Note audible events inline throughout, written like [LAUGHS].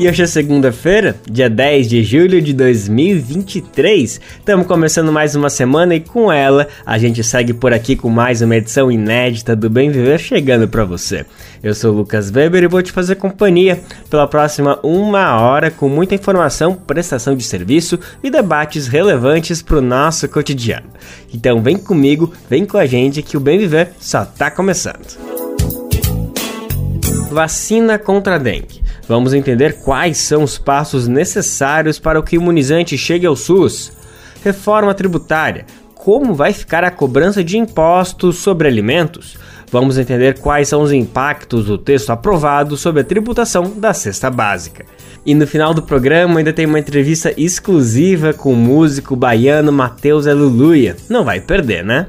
E hoje é segunda-feira, dia 10 de julho de 2023. Estamos começando mais uma semana e com ela a gente segue por aqui com mais uma edição inédita do Bem Viver chegando para você. Eu sou o Lucas Weber e vou te fazer companhia pela próxima uma hora com muita informação, prestação de serviço e debates relevantes para o nosso cotidiano. Então vem comigo, vem com a gente que o Bem Viver só está começando. Vacina contra a dengue. Vamos entender quais são os passos necessários para que o imunizante chegue ao SUS. Reforma tributária. Como vai ficar a cobrança de impostos sobre alimentos? Vamos entender quais são os impactos do texto aprovado sobre a tributação da cesta básica. E no final do programa ainda tem uma entrevista exclusiva com o músico baiano Matheus Aluluia. Não vai perder, né?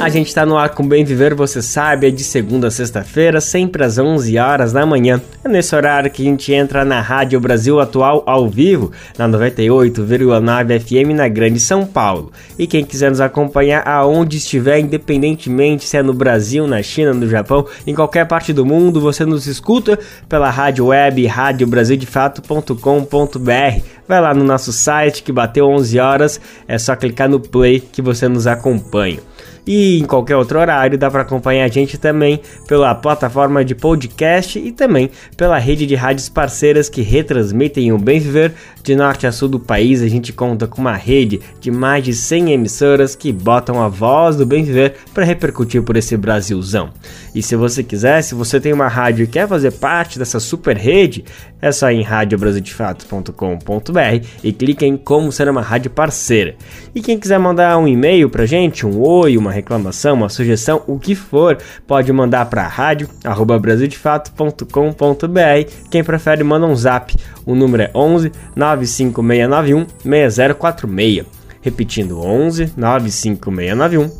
A gente está no ar com Bem Viver, você sabe, é de segunda a sexta-feira, sempre às 11 horas da manhã. É nesse horário que a gente entra na Rádio Brasil Atual ao vivo, na 98,9 FM na Grande São Paulo. E quem quiser nos acompanhar aonde estiver, independentemente se é no Brasil, na China, no Japão, em qualquer parte do mundo, você nos escuta pela rádio web radiobrasildefato.com.br. Vai lá no nosso site que bateu 11 horas, é só clicar no play que você nos acompanha e em qualquer outro horário dá para acompanhar a gente também pela plataforma de podcast e também pela rede de rádios parceiras que retransmitem o Bem Viver de norte a sul do país. A gente conta com uma rede de mais de 100 emissoras que botam a voz do Bem Viver para repercutir por esse Brasilzão. E se você quiser, se você tem uma rádio e quer fazer parte dessa super rede, é só ir em radiobrasildefato.com.br e clique em como ser uma rádio parceira. E quem quiser mandar um e-mail pra gente, um oi, uma reclamação, uma sugestão, o que for, pode mandar para rádio@brasildefato.com.br. Quem prefere manda um zap. O número é 11 95691 6046. Repetindo 11 95691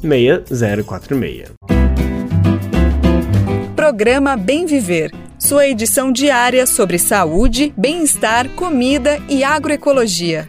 6046. Programa Bem Viver sua edição diária sobre saúde, bem-estar, comida e agroecologia.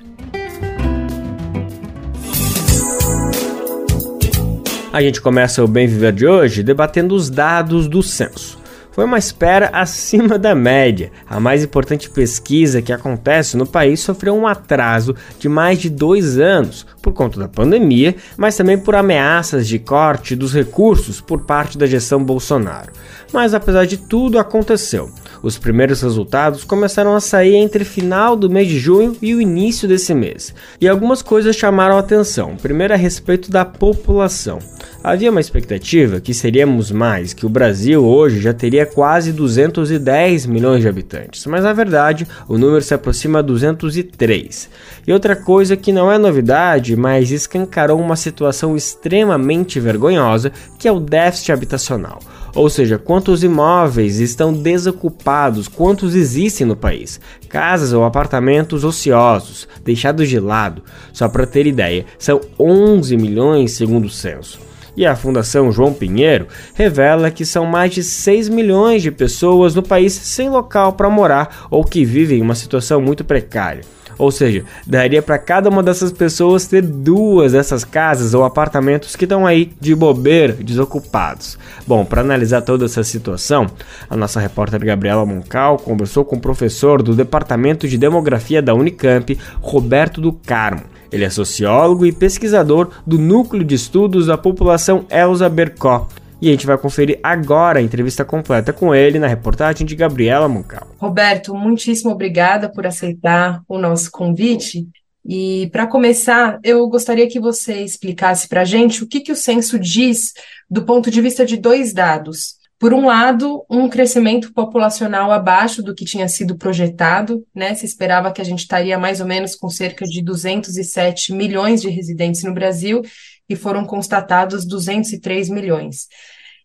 A gente começa o Bem Viver de hoje debatendo os dados do censo. Foi uma espera acima da média. A mais importante pesquisa que acontece no país sofreu um atraso de mais de dois anos por conta da pandemia, mas também por ameaças de corte dos recursos por parte da gestão Bolsonaro. Mas apesar de tudo, aconteceu. Os primeiros resultados começaram a sair entre final do mês de junho e o início desse mês. E algumas coisas chamaram a atenção. Primeiro a respeito da população. Havia uma expectativa que seríamos mais, que o Brasil hoje já teria quase 210 milhões de habitantes, mas na verdade o número se aproxima a 203. E outra coisa que não é novidade, mas escancarou uma situação extremamente vergonhosa, que é o déficit habitacional. Ou seja, quantos imóveis estão desocupados, quantos existem no país, casas ou apartamentos ociosos, deixados de lado. Só para ter ideia, são 11 milhões segundo o censo. E a Fundação João Pinheiro revela que são mais de 6 milhões de pessoas no país sem local para morar ou que vivem em uma situação muito precária. Ou seja, daria para cada uma dessas pessoas ter duas dessas casas ou apartamentos que estão aí de bobeira, desocupados. Bom, para analisar toda essa situação, a nossa repórter Gabriela Moncal conversou com o professor do Departamento de Demografia da Unicamp, Roberto do Carmo. Ele é sociólogo e pesquisador do Núcleo de Estudos da População Elza Bercó, e a gente vai conferir agora a entrevista completa com ele na reportagem de Gabriela Moncal. Roberto, muitíssimo obrigada por aceitar o nosso convite. E para começar, eu gostaria que você explicasse para a gente o que, que o censo diz do ponto de vista de dois dados. Por um lado, um crescimento populacional abaixo do que tinha sido projetado, né? Se esperava que a gente estaria mais ou menos com cerca de 207 milhões de residentes no Brasil, e foram constatados 203 milhões.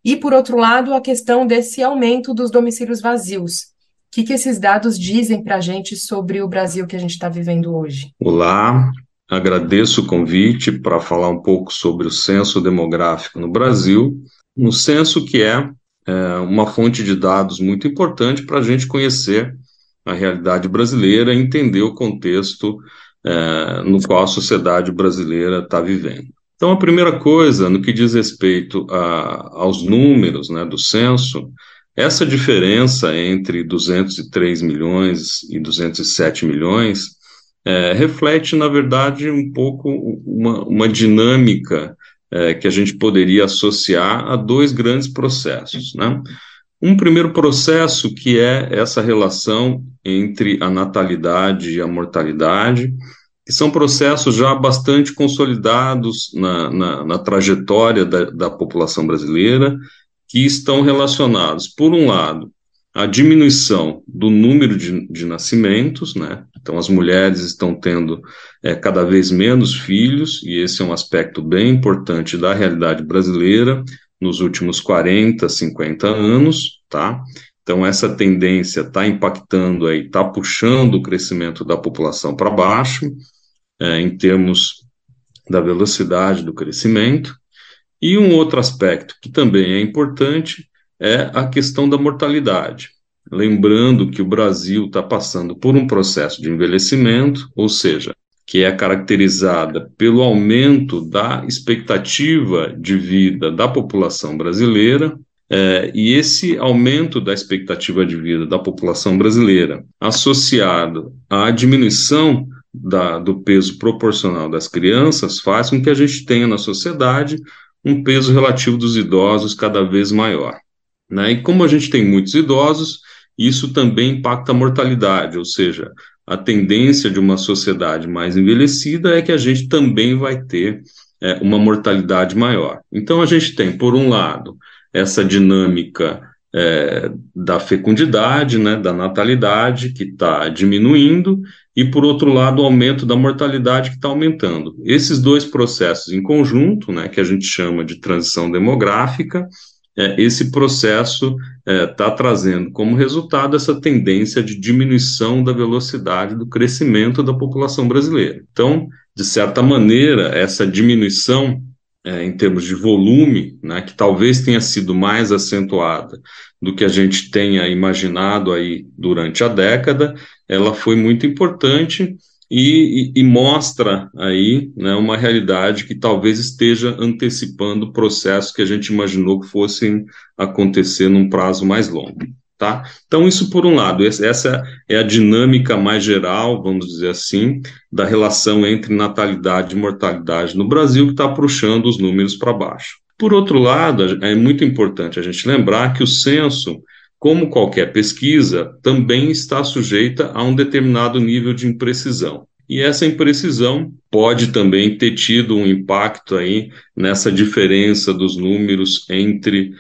E, por outro lado, a questão desse aumento dos domicílios vazios, que, que esses dados dizem para a gente sobre o Brasil que a gente está vivendo hoje? Olá, agradeço o convite para falar um pouco sobre o censo demográfico no Brasil. Um censo que é, é uma fonte de dados muito importante para a gente conhecer a realidade brasileira entender o contexto é, no qual a sociedade brasileira está vivendo. Então, a primeira coisa, no que diz respeito a, aos números né, do censo, essa diferença entre 203 milhões e 207 milhões é, reflete, na verdade, um pouco uma, uma dinâmica é, que a gente poderia associar a dois grandes processos. Né? Um primeiro processo que é essa relação entre a natalidade e a mortalidade, que são processos já bastante consolidados na, na, na trajetória da, da população brasileira, que estão relacionados, por um lado, à diminuição do número de, de nascimentos, né? Então, as mulheres estão tendo é, cada vez menos filhos, e esse é um aspecto bem importante da realidade brasileira nos últimos 40, 50 anos, tá? Então, essa tendência está impactando aí, está puxando o crescimento da população para baixo é, em termos da velocidade do crescimento. E um outro aspecto que também é importante é a questão da mortalidade. Lembrando que o Brasil está passando por um processo de envelhecimento, ou seja, que é caracterizada pelo aumento da expectativa de vida da população brasileira, é, e esse aumento da expectativa de vida da população brasileira, associado à diminuição da, do peso proporcional das crianças faz com que a gente tenha na sociedade um peso relativo dos idosos cada vez maior. Né? E como a gente tem muitos idosos, isso também impacta a mortalidade, ou seja, a tendência de uma sociedade mais envelhecida é que a gente também vai ter é, uma mortalidade maior. Então a gente tem, por um lado, essa dinâmica é, da fecundidade, né, da natalidade, que está diminuindo, e, por outro lado, o aumento da mortalidade que está aumentando. Esses dois processos em conjunto, né, que a gente chama de transição demográfica, é, esse processo está é, trazendo como resultado essa tendência de diminuição da velocidade do crescimento da população brasileira. Então, de certa maneira, essa diminuição é, em termos de volume, né, que talvez tenha sido mais acentuada do que a gente tenha imaginado aí durante a década, ela foi muito importante e, e, e mostra aí né, uma realidade que talvez esteja antecipando processos que a gente imaginou que fossem acontecer num prazo mais longo. Tá? Então, isso por um lado, essa é a dinâmica mais geral, vamos dizer assim, da relação entre natalidade e mortalidade no Brasil, que está puxando os números para baixo. Por outro lado, é muito importante a gente lembrar que o censo, como qualquer pesquisa, também está sujeita a um determinado nível de imprecisão. E essa imprecisão pode também ter tido um impacto aí nessa diferença dos números entre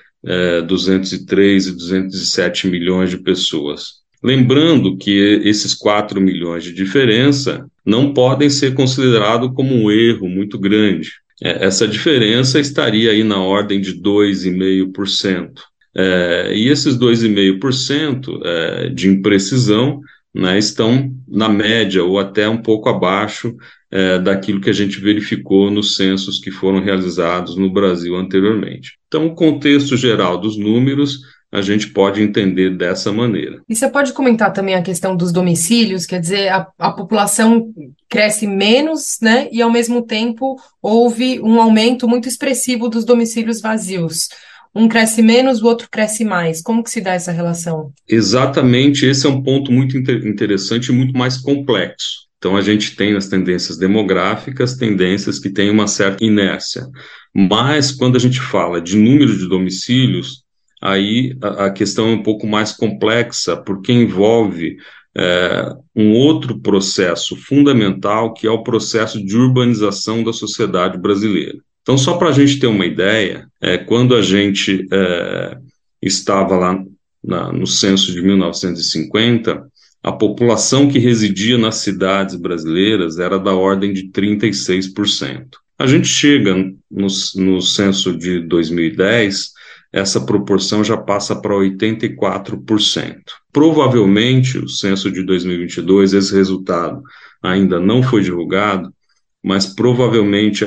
203 é, e 207 milhões de pessoas. Lembrando que esses 4 milhões de diferença não podem ser considerados como um erro muito grande. É, essa diferença estaria aí na ordem de 2,5%. É, e esses 2,5% é, de imprecisão né, estão na média ou até um pouco abaixo é, daquilo que a gente verificou nos censos que foram realizados no Brasil anteriormente. Então, o contexto geral dos números a gente pode entender dessa maneira. E você pode comentar também a questão dos domicílios, quer dizer, a, a população cresce menos, né? E ao mesmo tempo houve um aumento muito expressivo dos domicílios vazios. Um cresce menos, o outro cresce mais. Como que se dá essa relação? Exatamente, esse é um ponto muito interessante e muito mais complexo. Então, a gente tem nas tendências demográficas tendências que têm uma certa inércia. Mas, quando a gente fala de número de domicílios, aí a, a questão é um pouco mais complexa, porque envolve é, um outro processo fundamental, que é o processo de urbanização da sociedade brasileira. Então, só para a gente ter uma ideia, é, quando a gente é, estava lá na, no censo de 1950, a população que residia nas cidades brasileiras era da ordem de 36%. A gente chega no, no censo de 2010 essa proporção já passa para 84%. Provavelmente, o censo de 2022, esse resultado ainda não foi divulgado, mas provavelmente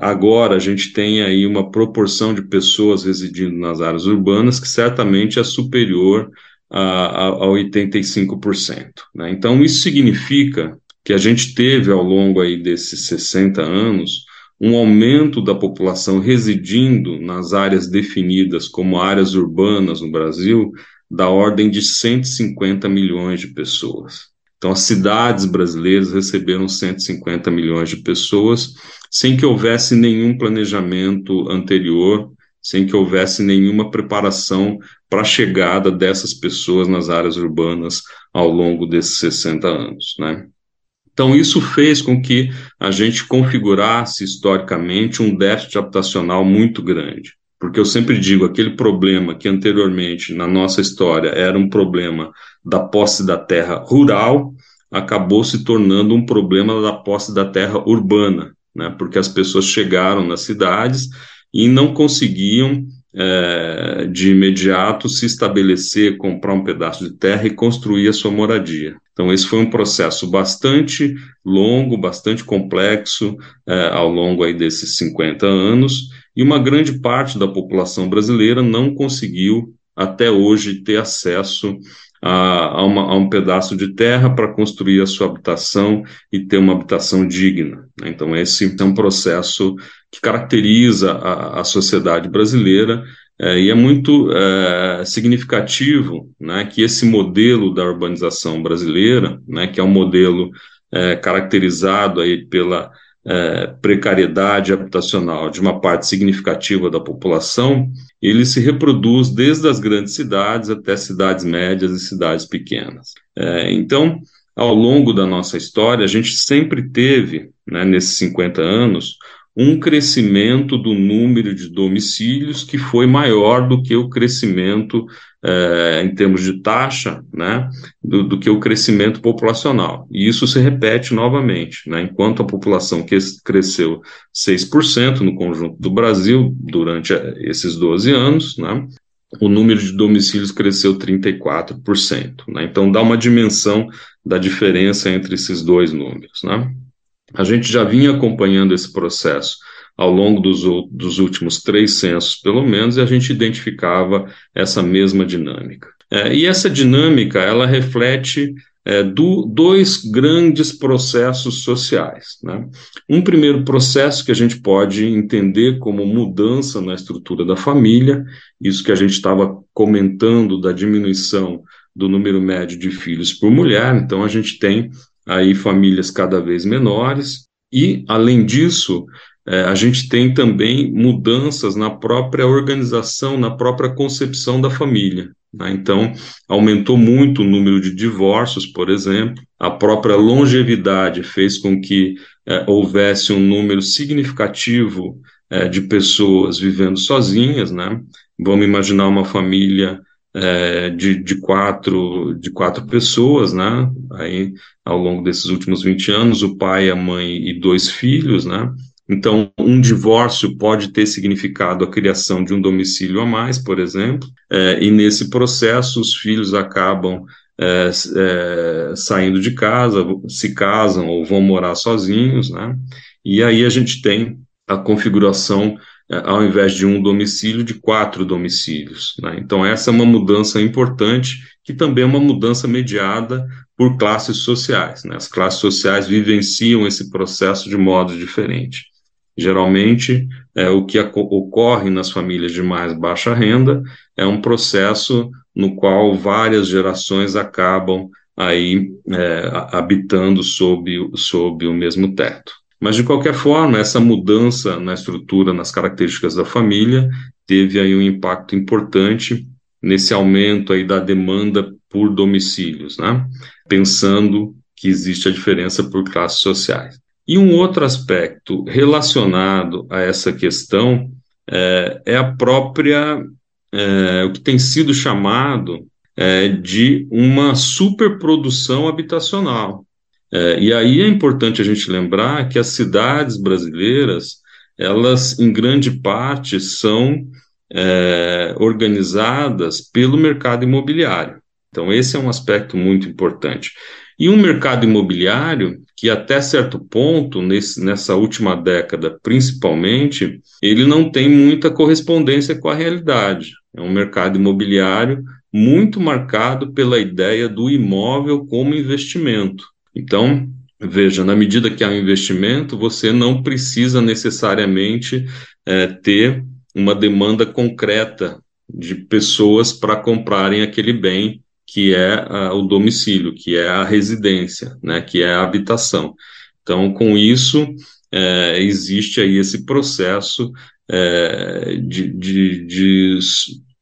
agora a gente tem aí uma proporção de pessoas residindo nas áreas urbanas que certamente é superior a, a, a 85%. Né? Então, isso significa que a gente teve ao longo aí desses 60 anos um aumento da população residindo nas áreas definidas como áreas urbanas no Brasil da ordem de 150 milhões de pessoas. Então, as cidades brasileiras receberam 150 milhões de pessoas sem que houvesse nenhum planejamento anterior, sem que houvesse nenhuma preparação para a chegada dessas pessoas nas áreas urbanas ao longo desses 60 anos. Né? Então, isso fez com que a gente configurasse historicamente um déficit habitacional muito grande. Porque eu sempre digo, aquele problema que anteriormente na nossa história era um problema da posse da terra rural, acabou se tornando um problema da posse da terra urbana, né? porque as pessoas chegaram nas cidades e não conseguiam é, de imediato se estabelecer, comprar um pedaço de terra e construir a sua moradia. Então, esse foi um processo bastante longo, bastante complexo é, ao longo aí desses 50 anos, e uma grande parte da população brasileira não conseguiu até hoje ter acesso a, a, uma, a um pedaço de terra para construir a sua habitação e ter uma habitação digna. Né? Então, esse é um processo que caracteriza a, a sociedade brasileira é, e é muito é, significativo né, que esse modelo da urbanização brasileira, né, que é um modelo é, caracterizado aí pela é, precariedade habitacional de uma parte significativa da população, ele se reproduz desde as grandes cidades até cidades médias e cidades pequenas. É, então, ao longo da nossa história, a gente sempre teve, né, nesses 50 anos, um crescimento do número de domicílios que foi maior do que o crescimento é, em termos de taxa, né, do, do, que o crescimento populacional. E isso se repete novamente, né, enquanto a população que cresceu 6% no conjunto do Brasil durante eh, esses 12 anos, né, o número de domicílios cresceu 34%. Né, então dá uma dimensão da diferença entre esses dois números. Né. A gente já vinha acompanhando esse processo ao longo dos, dos últimos três censos, pelo menos, e a gente identificava essa mesma dinâmica. É, e essa dinâmica, ela reflete é, do, dois grandes processos sociais. Né? Um primeiro processo que a gente pode entender como mudança na estrutura da família, isso que a gente estava comentando da diminuição do número médio de filhos por mulher, então a gente tem aí famílias cada vez menores, e, além disso, é, a gente tem também mudanças na própria organização, na própria concepção da família. Né? Então, aumentou muito o número de divórcios, por exemplo, a própria longevidade fez com que é, houvesse um número significativo é, de pessoas vivendo sozinhas. Né? Vamos imaginar uma família é, de, de, quatro, de quatro pessoas, né? Aí, ao longo desses últimos 20 anos, o pai, a mãe e dois filhos, né? Então, um divórcio pode ter significado a criação de um domicílio a mais, por exemplo, é, e nesse processo os filhos acabam é, é, saindo de casa, se casam ou vão morar sozinhos, né? E aí a gente tem a configuração é, ao invés de um domicílio, de quatro domicílios. Né? Então, essa é uma mudança importante, que também é uma mudança mediada por classes sociais. Né? As classes sociais vivenciam esse processo de modo diferente. Geralmente, é, o que ocorre nas famílias de mais baixa renda é um processo no qual várias gerações acabam aí é, habitando sob, sob o mesmo teto. Mas, de qualquer forma, essa mudança na estrutura, nas características da família, teve aí um impacto importante nesse aumento aí da demanda por domicílios, né? pensando que existe a diferença por classes sociais. E um outro aspecto relacionado a essa questão é, é a própria, é, o que tem sido chamado é, de uma superprodução habitacional. É, e aí é importante a gente lembrar que as cidades brasileiras, elas, em grande parte, são é, organizadas pelo mercado imobiliário. Então, esse é um aspecto muito importante. E um mercado imobiliário que, até certo ponto, nesse, nessa última década principalmente, ele não tem muita correspondência com a realidade. É um mercado imobiliário muito marcado pela ideia do imóvel como investimento. Então, veja, na medida que há um investimento, você não precisa necessariamente é, ter uma demanda concreta de pessoas para comprarem aquele bem que é a, o domicílio, que é a residência, né, que é a habitação. Então, com isso, é, existe aí esse processo é, de, de, de,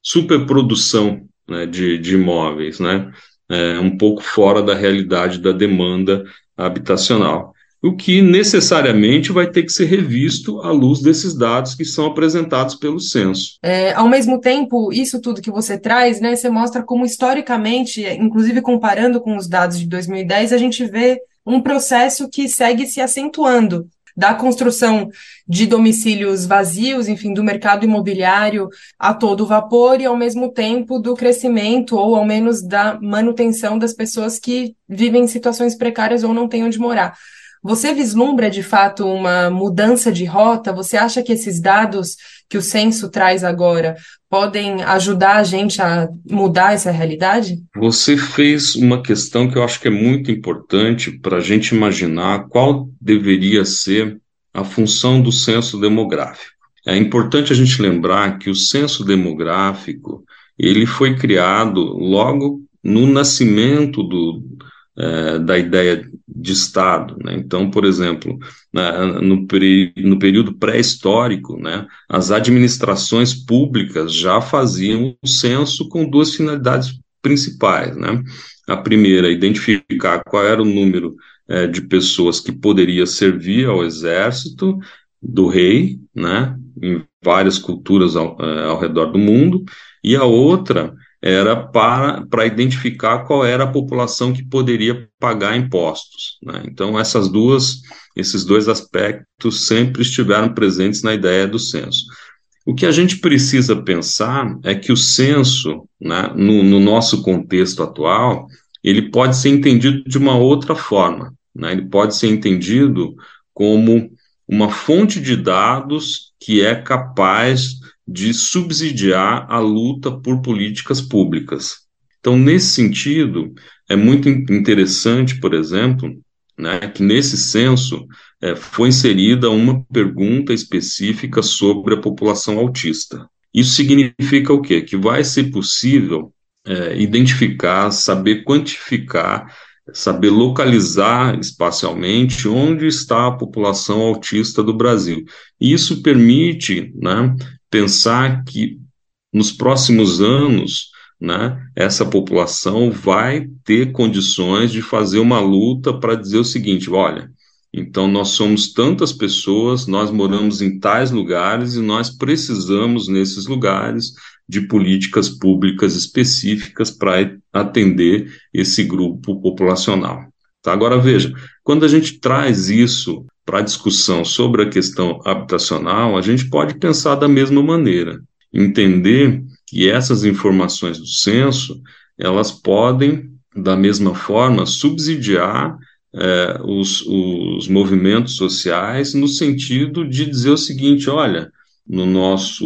superprodução né, de, de imóveis, né, é, um pouco fora da realidade da demanda habitacional o que necessariamente vai ter que ser revisto à luz desses dados que são apresentados pelo censo. É, ao mesmo tempo, isso tudo que você traz, né, você mostra como historicamente, inclusive comparando com os dados de 2010, a gente vê um processo que segue se acentuando da construção de domicílios vazios, enfim, do mercado imobiliário a todo vapor e, ao mesmo tempo, do crescimento ou, ao menos, da manutenção das pessoas que vivem em situações precárias ou não têm onde morar. Você vislumbra de fato uma mudança de rota? Você acha que esses dados que o censo traz agora podem ajudar a gente a mudar essa realidade? Você fez uma questão que eu acho que é muito importante para a gente imaginar qual deveria ser a função do censo demográfico. É importante a gente lembrar que o censo demográfico ele foi criado logo no nascimento do, é, da ideia de Estado. Né? Então, por exemplo, na, no, no período pré-histórico, né, as administrações públicas já faziam o censo com duas finalidades principais. Né? A primeira, identificar qual era o número é, de pessoas que poderia servir ao exército do rei, né, em várias culturas ao, é, ao redor do mundo, e a outra era para, para identificar qual era a população que poderia pagar impostos. Né? Então, essas duas, esses dois aspectos sempre estiveram presentes na ideia do censo. O que a gente precisa pensar é que o censo, né, no, no nosso contexto atual, ele pode ser entendido de uma outra forma. Né? Ele pode ser entendido como uma fonte de dados que é capaz de subsidiar a luta por políticas públicas. Então, nesse sentido, é muito interessante, por exemplo, né, que nesse censo é, foi inserida uma pergunta específica sobre a população autista. Isso significa o quê? Que vai ser possível é, identificar, saber quantificar, saber localizar espacialmente onde está a população autista do Brasil. Isso permite né, pensar que nos próximos anos, né, essa população vai ter condições de fazer uma luta para dizer o seguinte: olha, então nós somos tantas pessoas, nós moramos em tais lugares e nós precisamos, nesses lugares, de políticas públicas específicas para atender esse grupo populacional. Tá? Agora veja, quando a gente traz isso para a discussão sobre a questão habitacional, a gente pode pensar da mesma maneira, entender que essas informações do censo elas podem da mesma forma subsidiar é, os, os movimentos sociais no sentido de dizer o seguinte, olha, no nosso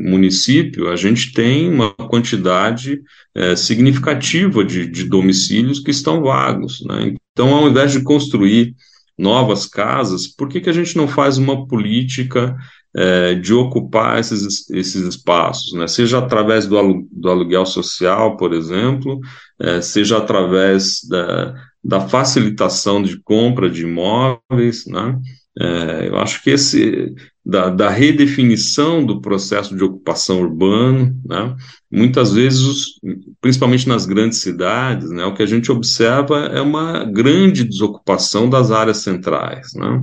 município, a gente tem uma quantidade é, significativa de, de, domicílios que estão vagos. Né? Então, ao invés de construir novas casas, por que, que a gente não faz uma política é, de ocupar esses, esses espaços, né? seja através do, alu do aluguel social, por exemplo, é, seja através da, da facilitação de compra de imóveis, né? É, eu acho que esse da, da, redefinição do processo de ocupação urbano, né? muitas vezes, principalmente nas grandes cidades, né, o que a gente observa é uma grande desocupação das áreas centrais, né?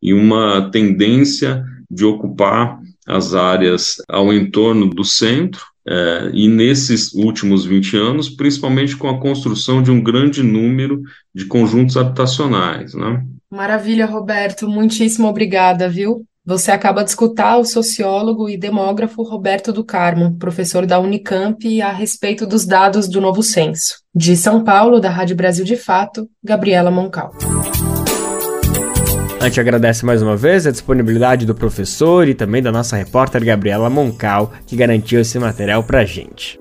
e uma tendência de ocupar as áreas ao entorno do centro, é, e nesses últimos 20 anos, principalmente com a construção de um grande número de conjuntos habitacionais. Né? Maravilha, Roberto, muitíssimo obrigada, viu? Você acaba de escutar o sociólogo e demógrafo Roberto do Carmo, professor da Unicamp, a respeito dos dados do novo censo. De São Paulo, da Rádio Brasil de Fato, Gabriela Moncal. A gente agradece mais uma vez a disponibilidade do professor e também da nossa repórter Gabriela Moncal, que garantiu esse material pra gente.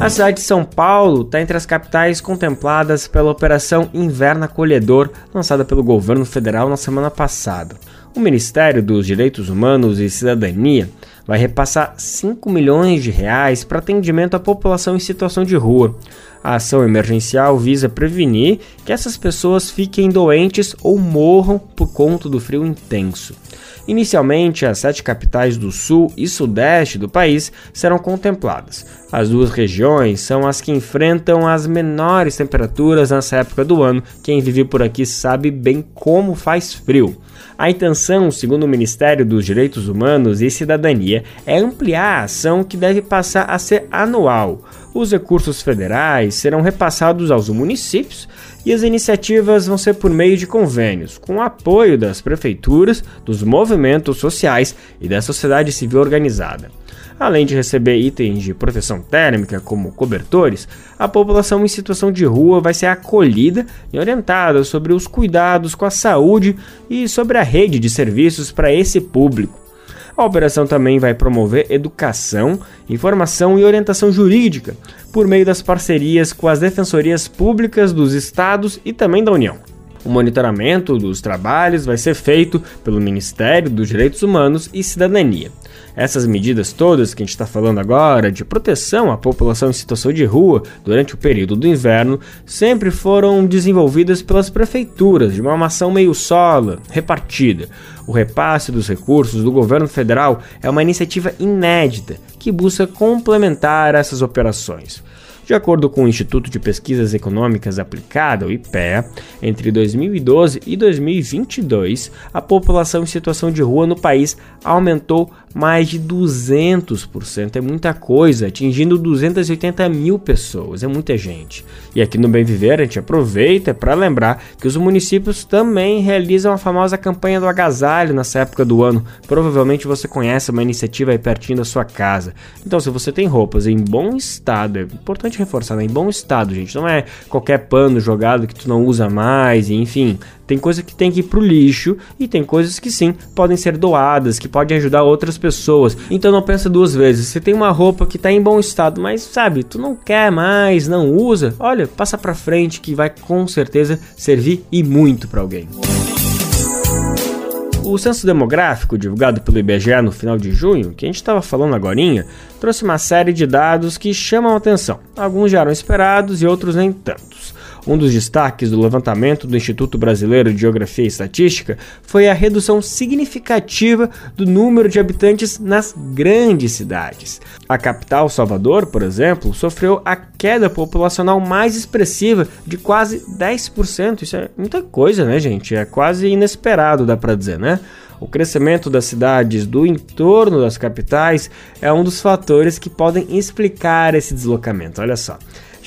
A cidade de São Paulo está entre as capitais contempladas pela Operação Inverno Acolhedor, lançada pelo governo federal na semana passada. O Ministério dos Direitos Humanos e Cidadania vai repassar 5 milhões de reais para atendimento à população em situação de rua. A ação emergencial visa prevenir que essas pessoas fiquem doentes ou morram por conta do frio intenso. Inicialmente, as sete capitais do sul e sudeste do país serão contempladas. As duas regiões são as que enfrentam as menores temperaturas nessa época do ano. Quem vive por aqui sabe bem como faz frio. A intenção, segundo o Ministério dos Direitos Humanos e Cidadania, é ampliar a ação que deve passar a ser anual. Os recursos federais serão repassados aos municípios e as iniciativas vão ser por meio de convênios, com o apoio das prefeituras, dos movimentos sociais e da sociedade civil organizada. Além de receber itens de proteção térmica, como cobertores, a população em situação de rua vai ser acolhida e orientada sobre os cuidados com a saúde e sobre a rede de serviços para esse público. A operação também vai promover educação, informação e orientação jurídica por meio das parcerias com as defensorias públicas dos estados e também da União. O monitoramento dos trabalhos vai ser feito pelo Ministério dos Direitos Humanos e Cidadania. Essas medidas todas que a gente está falando agora, de proteção à população em situação de rua durante o período do inverno, sempre foram desenvolvidas pelas prefeituras de uma ação meio sola, repartida. O repasse dos recursos do governo federal é uma iniciativa inédita que busca complementar essas operações. De acordo com o Instituto de Pesquisas Econômicas Aplicada, o IPEA, entre 2012 e 2022, a população em situação de rua no país aumentou mais de 200%. É muita coisa, atingindo 280 mil pessoas. É muita gente. E aqui no Bem Viver a gente aproveita para lembrar que os municípios também realizam a famosa campanha do agasalho nessa época do ano. Provavelmente você conhece uma iniciativa aí pertinho da sua casa. Então, se você tem roupas em bom estado, é importante reforçar, né? Em bom estado, gente. Não é qualquer pano jogado que tu não usa mais, enfim. Tem coisa que tem que ir pro lixo e tem coisas que sim podem ser doadas, que podem ajudar outras pessoas. Então não pensa duas vezes. Se tem uma roupa que tá em bom estado, mas sabe, tu não quer mais, não usa, olha, passa pra frente que vai com certeza servir e muito para alguém. O censo demográfico divulgado pelo IBGE no final de junho, que a gente estava falando agora, trouxe uma série de dados que chamam a atenção. Alguns já eram esperados e outros nem tantos. Um dos destaques do levantamento do Instituto Brasileiro de Geografia e Estatística foi a redução significativa do número de habitantes nas grandes cidades. A capital, Salvador, por exemplo, sofreu a queda populacional mais expressiva de quase 10%. Isso é muita coisa, né, gente? É quase inesperado, dá para dizer, né? O crescimento das cidades do entorno das capitais é um dos fatores que podem explicar esse deslocamento. Olha só.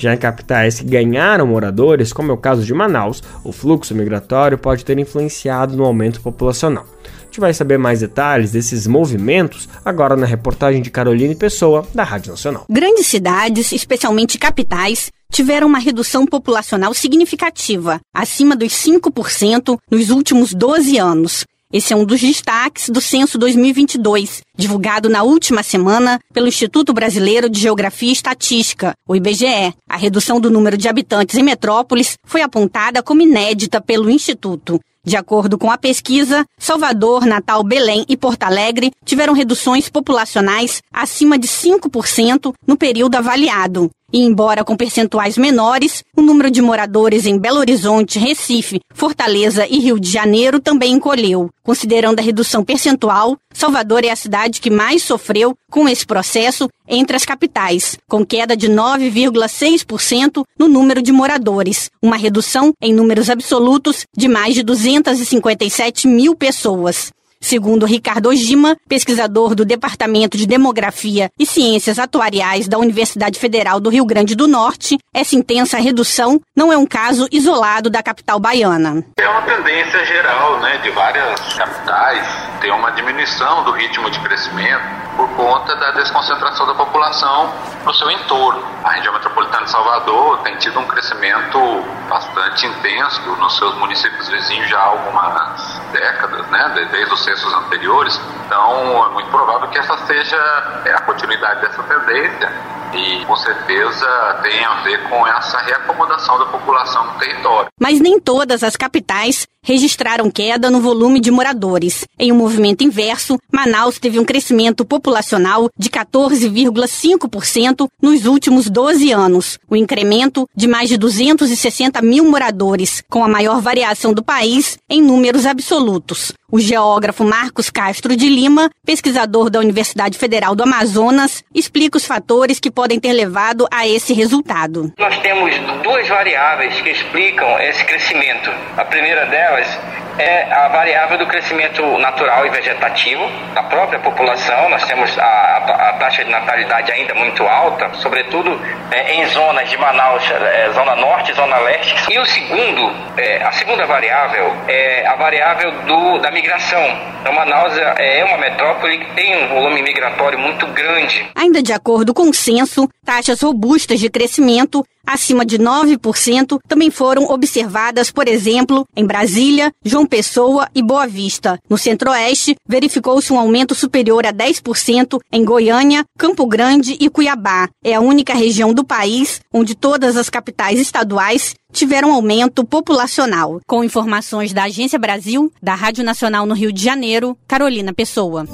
Já em capitais que ganharam moradores, como é o caso de Manaus, o fluxo migratório pode ter influenciado no aumento populacional. A gente vai saber mais detalhes desses movimentos agora na reportagem de Caroline Pessoa, da Rádio Nacional. Grandes cidades, especialmente capitais, tiveram uma redução populacional significativa, acima dos 5% nos últimos 12 anos. Esse é um dos destaques do Censo 2022, divulgado na última semana pelo Instituto Brasileiro de Geografia e Estatística, o IBGE. A redução do número de habitantes em metrópoles foi apontada como inédita pelo Instituto. De acordo com a pesquisa, Salvador, Natal, Belém e Porto Alegre tiveram reduções populacionais acima de 5% no período avaliado. E embora com percentuais menores, o número de moradores em Belo Horizonte, Recife, Fortaleza e Rio de Janeiro também encolheu. Considerando a redução percentual, Salvador é a cidade que mais sofreu com esse processo entre as capitais, com queda de 9,6% no número de moradores, uma redução em números absolutos de mais de 257 mil pessoas. Segundo Ricardo Ojima, pesquisador do Departamento de Demografia e Ciências Atuariais da Universidade Federal do Rio Grande do Norte, essa intensa redução não é um caso isolado da capital baiana. É uma tendência geral né, de várias capitais ter uma diminuição do ritmo de crescimento por conta da desconcentração da população no seu entorno. A região metropolitana de Salvador tem tido um crescimento bastante intenso nos seus municípios vizinhos já há algumas décadas, né, desde os anteriores. Então, é muito provável que essa seja a continuidade dessa tendência e com certeza tem a ver com essa reacomodação da população no território. Mas nem todas as capitais registraram queda no volume de moradores. Em um movimento inverso, Manaus teve um crescimento populacional de 14,5% nos últimos 12 anos, o incremento de mais de 260 mil moradores, com a maior variação do país em números absolutos. O geógrafo Marcos Castro de Lima, pesquisador da Universidade Federal do Amazonas, explica os fatores que podem ter levado a esse resultado. Nós temos duas variáveis que explicam esse crescimento. A primeira delas é a variável do crescimento natural e vegetativo da própria população. Nós temos a, a, a taxa de natalidade ainda muito alta, sobretudo é, em zonas de Manaus, é, zona norte, zona leste. E o segundo, é, a segunda variável é a variável do, da migração. Então, Manaus é, é uma metrópole que tem um volume migratório muito grande. Ainda de acordo com o censo, taxas robustas de crescimento acima de 9% também foram observadas, por exemplo, em Brasília, João Pessoa e Boa Vista. No Centro-Oeste, verificou-se um aumento superior a 10% em Goiânia, Campo Grande e Cuiabá. É a única região do país onde todas as capitais estaduais tiveram aumento populacional. Com informações da Agência Brasil, da Rádio Nacional no Rio de Janeiro, Carolina Pessoa.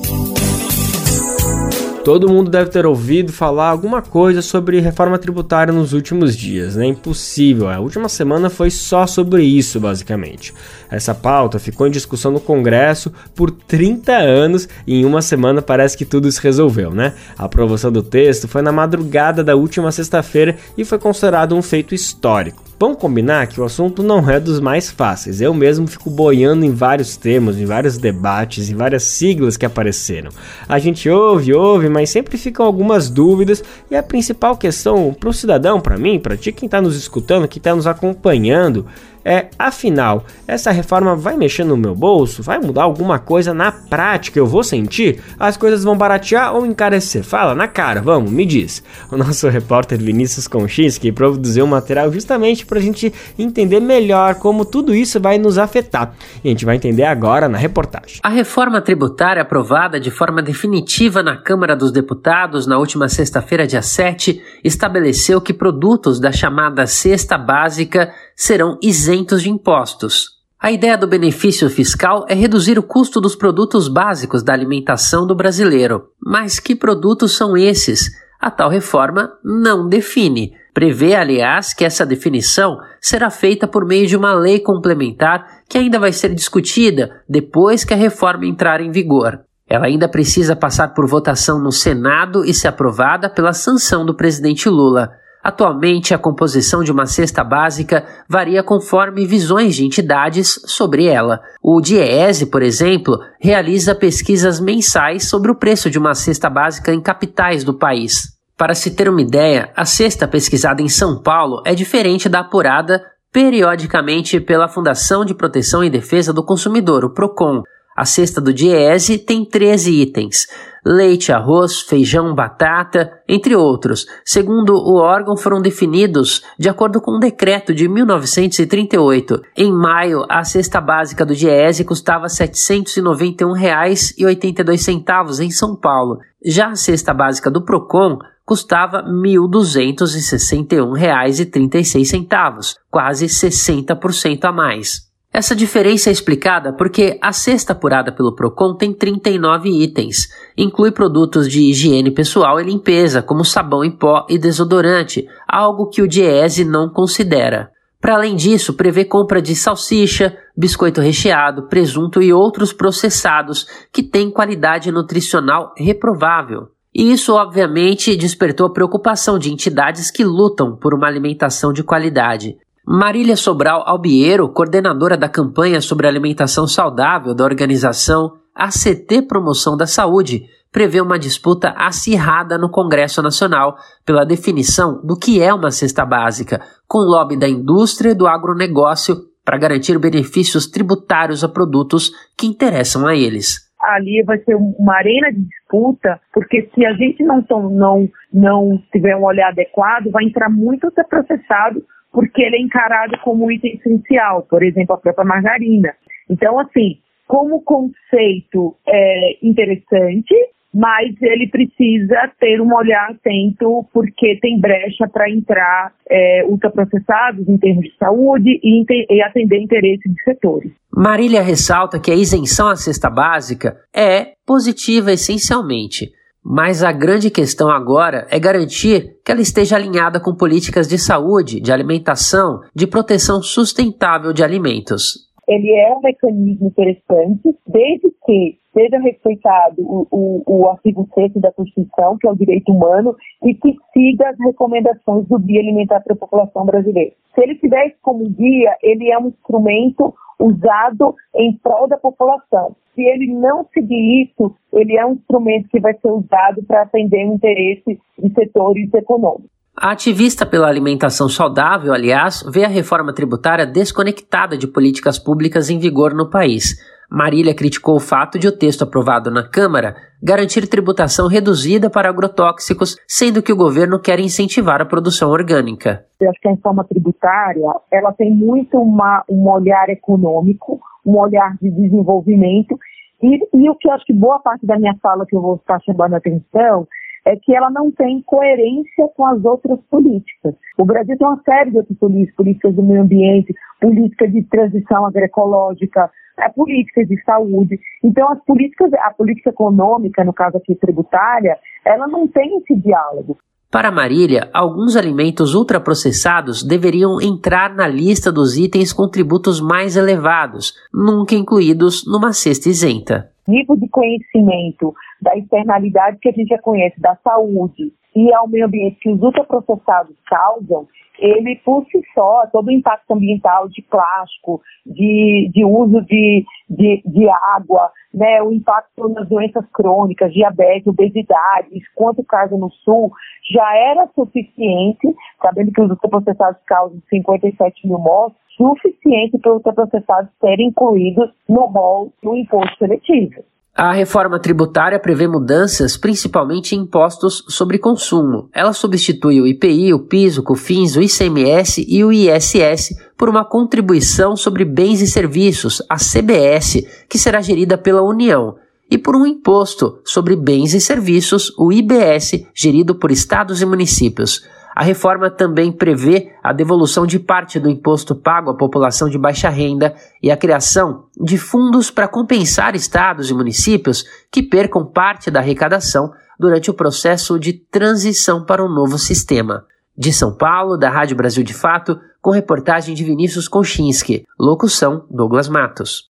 Todo mundo deve ter ouvido falar alguma coisa sobre reforma tributária nos últimos dias, né? Impossível. A última semana foi só sobre isso, basicamente. Essa pauta ficou em discussão no Congresso por 30 anos e em uma semana parece que tudo se resolveu, né? A aprovação do texto foi na madrugada da última sexta-feira e foi considerado um feito histórico. Vamos combinar que o assunto não é dos mais fáceis. Eu mesmo fico boiando em vários termos, em vários debates, em várias siglas que apareceram. A gente ouve, ouve, mas sempre ficam algumas dúvidas. E a principal questão para o cidadão, para mim, para ti, quem está nos escutando, que está nos acompanhando, é, afinal, essa reforma vai mexer no meu bolso? Vai mudar alguma coisa na prática? Eu vou sentir? As coisas vão baratear ou encarecer? Fala na cara, vamos, me diz. O nosso [LAUGHS] repórter Vinícius Conchinski produziu um material justamente para a gente entender melhor como tudo isso vai nos afetar. E a gente vai entender agora na reportagem. A reforma tributária aprovada de forma definitiva na Câmara dos Deputados na última sexta-feira, dia 7, estabeleceu que produtos da chamada cesta básica serão isentos de impostos. A ideia do benefício fiscal é reduzir o custo dos produtos básicos da alimentação do brasileiro. Mas que produtos são esses? A tal reforma não define. Prevê, aliás, que essa definição será feita por meio de uma lei complementar que ainda vai ser discutida depois que a reforma entrar em vigor. Ela ainda precisa passar por votação no Senado e ser aprovada pela sanção do presidente Lula. Atualmente, a composição de uma cesta básica varia conforme visões de entidades sobre ela. O DIEESE, por exemplo, realiza pesquisas mensais sobre o preço de uma cesta básica em capitais do país. Para se ter uma ideia, a cesta pesquisada em São Paulo é diferente da apurada periodicamente pela Fundação de Proteção e Defesa do Consumidor, o PROCON. A cesta do Diese tem 13 itens: leite, arroz, feijão, batata, entre outros. Segundo o órgão, foram definidos de acordo com um decreto de 1938. Em maio, a cesta básica do Diese custava R$ 791,82 em São Paulo. Já a cesta básica do Procon custava R$ 1.261,36, quase 60% a mais. Essa diferença é explicada porque a cesta apurada pelo Procon tem 39 itens. Inclui produtos de higiene pessoal e limpeza, como sabão em pó e desodorante, algo que o Diese não considera. Para além disso, prevê compra de salsicha, biscoito recheado, presunto e outros processados que têm qualidade nutricional reprovável. E isso, obviamente, despertou a preocupação de entidades que lutam por uma alimentação de qualidade. Marília Sobral Albiero, coordenadora da campanha sobre alimentação saudável da organização a CT Promoção da Saúde prevê uma disputa acirrada no Congresso Nacional pela definição do que é uma cesta básica, com lobby da indústria e do agronegócio para garantir benefícios tributários a produtos que interessam a eles. Ali vai ser uma arena de disputa, porque se a gente não, não, não tiver um olhar adequado, vai entrar muito processado, porque ele é encarado como item essencial, por exemplo, a própria margarina. Então, assim, como conceito é interessante, mas ele precisa ter um olhar atento porque tem brecha para entrar é, ultraprocessados em termos de saúde e, e atender interesse de setores. Marília ressalta que a isenção à cesta básica é positiva essencialmente, mas a grande questão agora é garantir que ela esteja alinhada com políticas de saúde, de alimentação, de proteção sustentável de alimentos ele é um mecanismo interessante, desde que seja respeitado o, o, o artigo 6 da Constituição, que é o direito humano, e que siga as recomendações do Guia Alimentar para a População Brasileira. Se ele tiver isso como guia, ele é um instrumento usado em prol da população. Se ele não seguir isso, ele é um instrumento que vai ser usado para atender o interesse de setores econômicos. A ativista pela alimentação saudável, aliás, vê a reforma tributária desconectada de políticas públicas em vigor no país. Marília criticou o fato de o texto aprovado na Câmara garantir tributação reduzida para agrotóxicos, sendo que o governo quer incentivar a produção orgânica. Eu acho que a reforma tributária ela tem muito uma, um olhar econômico, um olhar de desenvolvimento, e, e o que eu acho que boa parte da minha fala que eu vou estar chamando a atenção é que ela não tem coerência com as outras políticas. O Brasil tem uma série de outras políticas, políticas do meio ambiente, políticas de transição agroecológica, é, políticas de saúde. Então, as políticas, a política econômica, no caso aqui tributária, ela não tem esse diálogo. Para Marília, alguns alimentos ultraprocessados deveriam entrar na lista dos itens com tributos mais elevados, nunca incluídos numa cesta isenta. Nível de conhecimento da externalidade que a gente já conhece da saúde e ao meio ambiente que os ultraprocessados causam, ele por si só, todo o impacto ambiental de plástico, de, de uso de, de, de água, né, o impacto nas doenças crônicas, diabetes, obesidade, quanto caso no sul, já era suficiente, sabendo que os ultraprocessados causam 57 mil mortes, suficiente para os ultraprocessados serem incluídos no rol do imposto seletivo. A reforma tributária prevê mudanças principalmente em impostos sobre consumo. Ela substitui o IPI, o PIS, o COFINS, o ICMS e o ISS por uma contribuição sobre bens e serviços, a CBS, que será gerida pela União, e por um imposto sobre bens e serviços, o IBS, gerido por estados e municípios. A reforma também prevê a devolução de parte do imposto pago à população de baixa renda e a criação de fundos para compensar estados e municípios que percam parte da arrecadação durante o processo de transição para um novo sistema. De São Paulo, da Rádio Brasil de Fato, com reportagem de Vinícius Konchinski. Locução: Douglas Matos.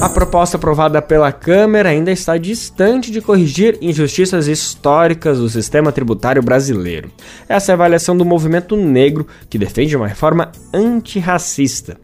A proposta aprovada pela Câmara ainda está distante de corrigir injustiças históricas do sistema tributário brasileiro. Essa é a avaliação do movimento negro, que defende uma reforma antirracista.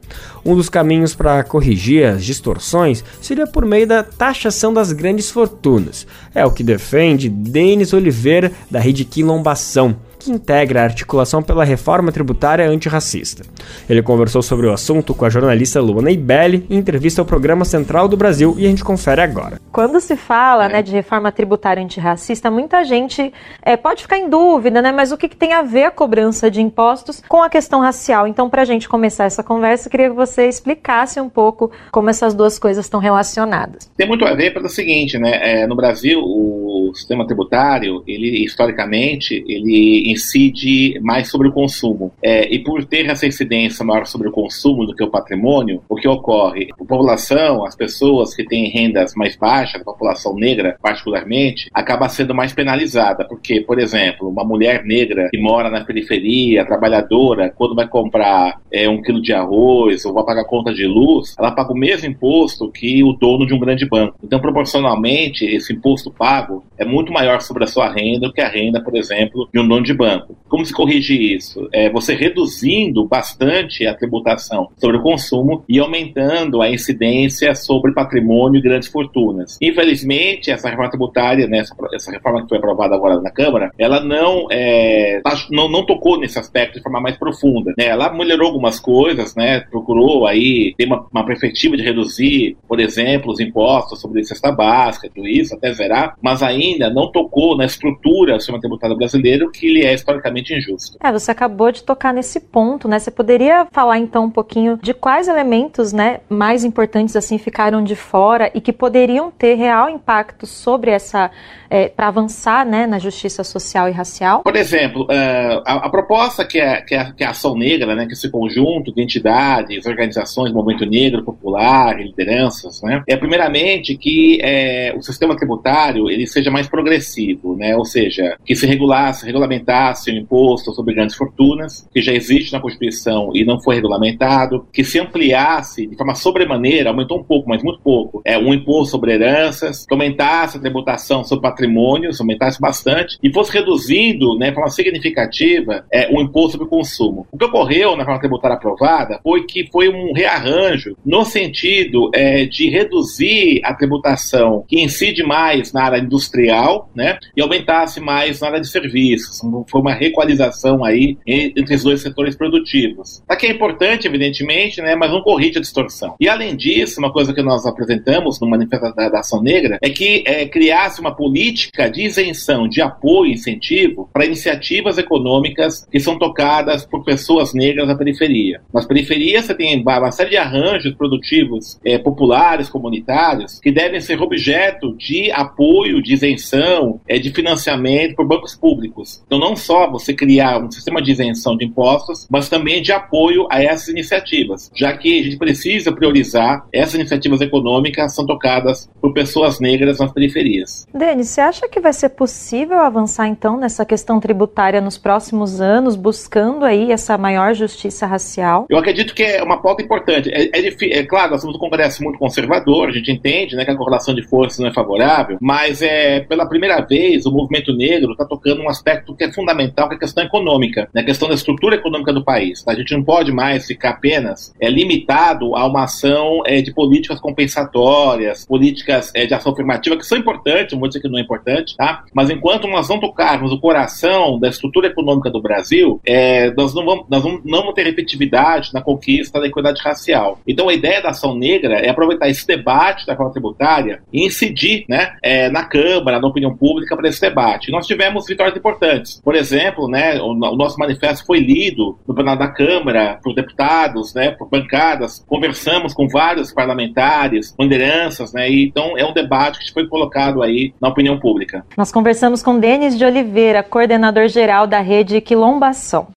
Um dos caminhos para corrigir as distorções seria por meio da taxação das grandes fortunas. É o que defende Denis Oliveira, da Rede Quilombação que integra a articulação pela reforma tributária antirracista. Ele conversou sobre o assunto com a jornalista Luana Ibelli em entrevista ao programa Central do Brasil e a gente confere agora. Quando se fala né, de reforma tributária antirracista, muita gente é, pode ficar em dúvida, né? Mas o que, que, tem a ver a cobrança de impostos com a questão racial? Então, para a gente começar essa conversa, eu queria que você explicasse um pouco como essas duas coisas estão relacionadas. Tem muito a ver pelo seguinte, né? É, no Brasil, o sistema tributário, ele historicamente, ele incide mais sobre o consumo. É, e por ter essa incidência maior sobre o consumo do que o patrimônio, o que ocorre? A população, as pessoas que têm rendas mais baixas, a população negra particularmente, acaba sendo mais penalizada. Porque, por exemplo, uma mulher negra que mora na periferia, trabalhadora, quando vai comprar é, um quilo de arroz ou vai pagar conta de luz, ela paga o mesmo imposto que o dono de um grande banco. Então, proporcionalmente, esse imposto pago é muito maior sobre a sua renda do que a renda, por exemplo, de um dono de banco. Como se corrige isso? É você reduzindo bastante a tributação sobre o consumo e aumentando a incidência sobre patrimônio e grandes fortunas. Infelizmente, essa reforma tributária, né, essa, reforma que foi aprovada agora na Câmara, ela não, é, tá, não, não tocou nesse aspecto de forma mais profunda. Né? Ela melhorou algumas coisas, né, procurou aí ter uma, uma perspectiva de reduzir, por exemplo, os impostos sobre cesta básica, tudo isso, até zerar, mas ainda não tocou na estrutura do sistema tributário brasileiro, que ele é historicamente injusto. É, você acabou de tocar nesse ponto, né? Você poderia falar então um pouquinho de quais elementos, né, mais importantes assim ficaram de fora e que poderiam ter real impacto sobre essa é, para avançar, né, na justiça social e racial? Por exemplo, uh, a, a, proposta que é, que é, que é a Ação Negra, né, que é esse conjunto de entidades, organizações, movimento negro, popular, lideranças, né, é primeiramente que é, o sistema tributário ele seja mais progressivo, né, ou seja, que se regulasse, regulamentasse o imposto sobre grandes fortunas, que já existe na Constituição e não foi regulamentado, que se ampliasse de forma sobremaneira, aumentou um pouco, mas muito pouco, é um imposto sobre heranças, que aumentasse a tributação sobre patrimônio, se aumentasse bastante, e fosse reduzindo, né, de forma significativa, é, o imposto sobre consumo. O que ocorreu na reforma tributária aprovada foi que foi um rearranjo no sentido é, de reduzir a tributação que incide mais na área industrial, né, e aumentasse mais na área de serviços. Então, foi uma requalização aí entre os dois setores produtivos. Aqui é importante, evidentemente, né, mas não corrige a distorção. E além disso, uma coisa que nós apresentamos no Manifesto da Ação Negra é que é, criasse uma política de isenção, de apoio, incentivo para iniciativas econômicas que são tocadas por pessoas negras na periferia. Nas periferias você tem uma série de arranjos produtivos é, populares, comunitários, que devem ser objeto de apoio, de isenção, é, de financiamento por bancos públicos. Então não só você criar um sistema de isenção de impostos, mas também de apoio a essas iniciativas, já que a gente precisa priorizar essas iniciativas econômicas são tocadas por pessoas negras nas periferias. Denis, você acha que vai ser possível avançar então nessa questão tributária nos próximos anos, buscando aí essa maior justiça racial? Eu acredito que é uma pauta importante. É, é, é claro, nós somos um congresso muito conservador, a gente entende né, que a correlação de forças não é favorável, mas é pela primeira vez o movimento negro está tocando um aspecto que é fundamental, que é a questão econômica, né, a questão da estrutura econômica do país. Tá? A gente não pode mais ficar apenas é, limitado a uma ação é, de políticas compensatórias, políticas é, de ação afirmativa, que são importantes, não vou dizer que não é importante, tá? mas enquanto nós não tocarmos o coração da estrutura econômica do Brasil, é, nós, não vamos, nós não, vamos ter repetitividade na conquista da equidade racial. Então a ideia da ação negra é aproveitar esse debate da reforma tributária e incidir né, é, na Câmara, na opinião pública para esse debate. Nós tivemos vitórias importantes. Por exemplo, né, o, o nosso manifesto foi lido no plenário da Câmara por deputados, né, por bancadas, conversamos com vários parlamentares, com lideranças, né, e, então é um debate que foi colocado aí na opinião pública. Nós conversamos com Denis de Oliveira, coordenador geral da rede Quilombação.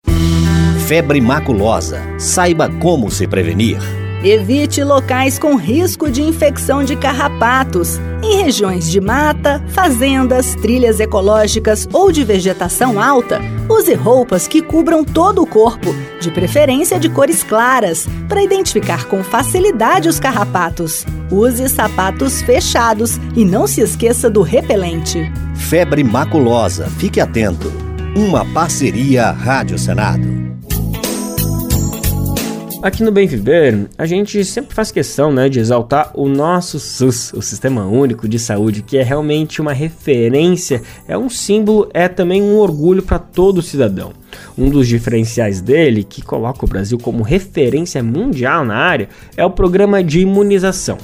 Febre maculosa. Saiba como se prevenir. Evite locais com risco de infecção de carrapatos. Em regiões de mata, fazendas, trilhas ecológicas ou de vegetação alta, use roupas que cubram todo o corpo, de preferência de cores claras, para identificar com facilidade os carrapatos. Use sapatos fechados e não se esqueça do repelente. Febre maculosa, fique atento. Uma parceria Rádio Senado. Aqui no Bem Viver, a gente sempre faz questão né, de exaltar o nosso SUS, o Sistema Único de Saúde, que é realmente uma referência, é um símbolo, é também um orgulho para todo cidadão. Um dos diferenciais dele, que coloca o Brasil como referência mundial na área, é o programa de imunização.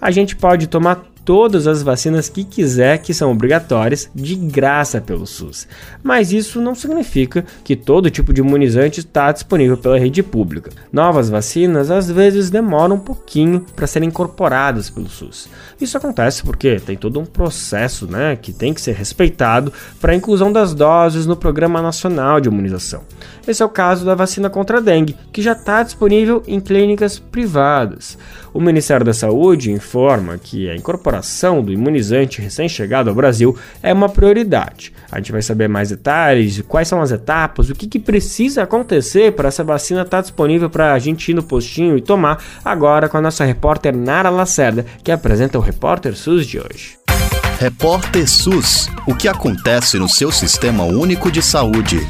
A gente pode tomar todas as vacinas que quiser, que são obrigatórias, de graça pelo SUS. Mas isso não significa que todo tipo de imunizante está disponível pela rede pública. Novas vacinas às vezes demoram um pouquinho para serem incorporadas pelo SUS. Isso acontece porque tem todo um processo né, que tem que ser respeitado para a inclusão das doses no Programa Nacional de Imunização. Esse é o caso da vacina contra a dengue, que já está disponível em clínicas privadas. O Ministério da Saúde informa que a incorporação aprovação do imunizante recém-chegado ao Brasil é uma prioridade. A gente vai saber mais detalhes, quais são as etapas, o que, que precisa acontecer para essa vacina estar tá disponível para a gente ir no postinho e tomar agora com a nossa repórter Nara Lacerda, que apresenta o Repórter SUS de hoje. Repórter SUS. O que acontece no seu sistema único de saúde?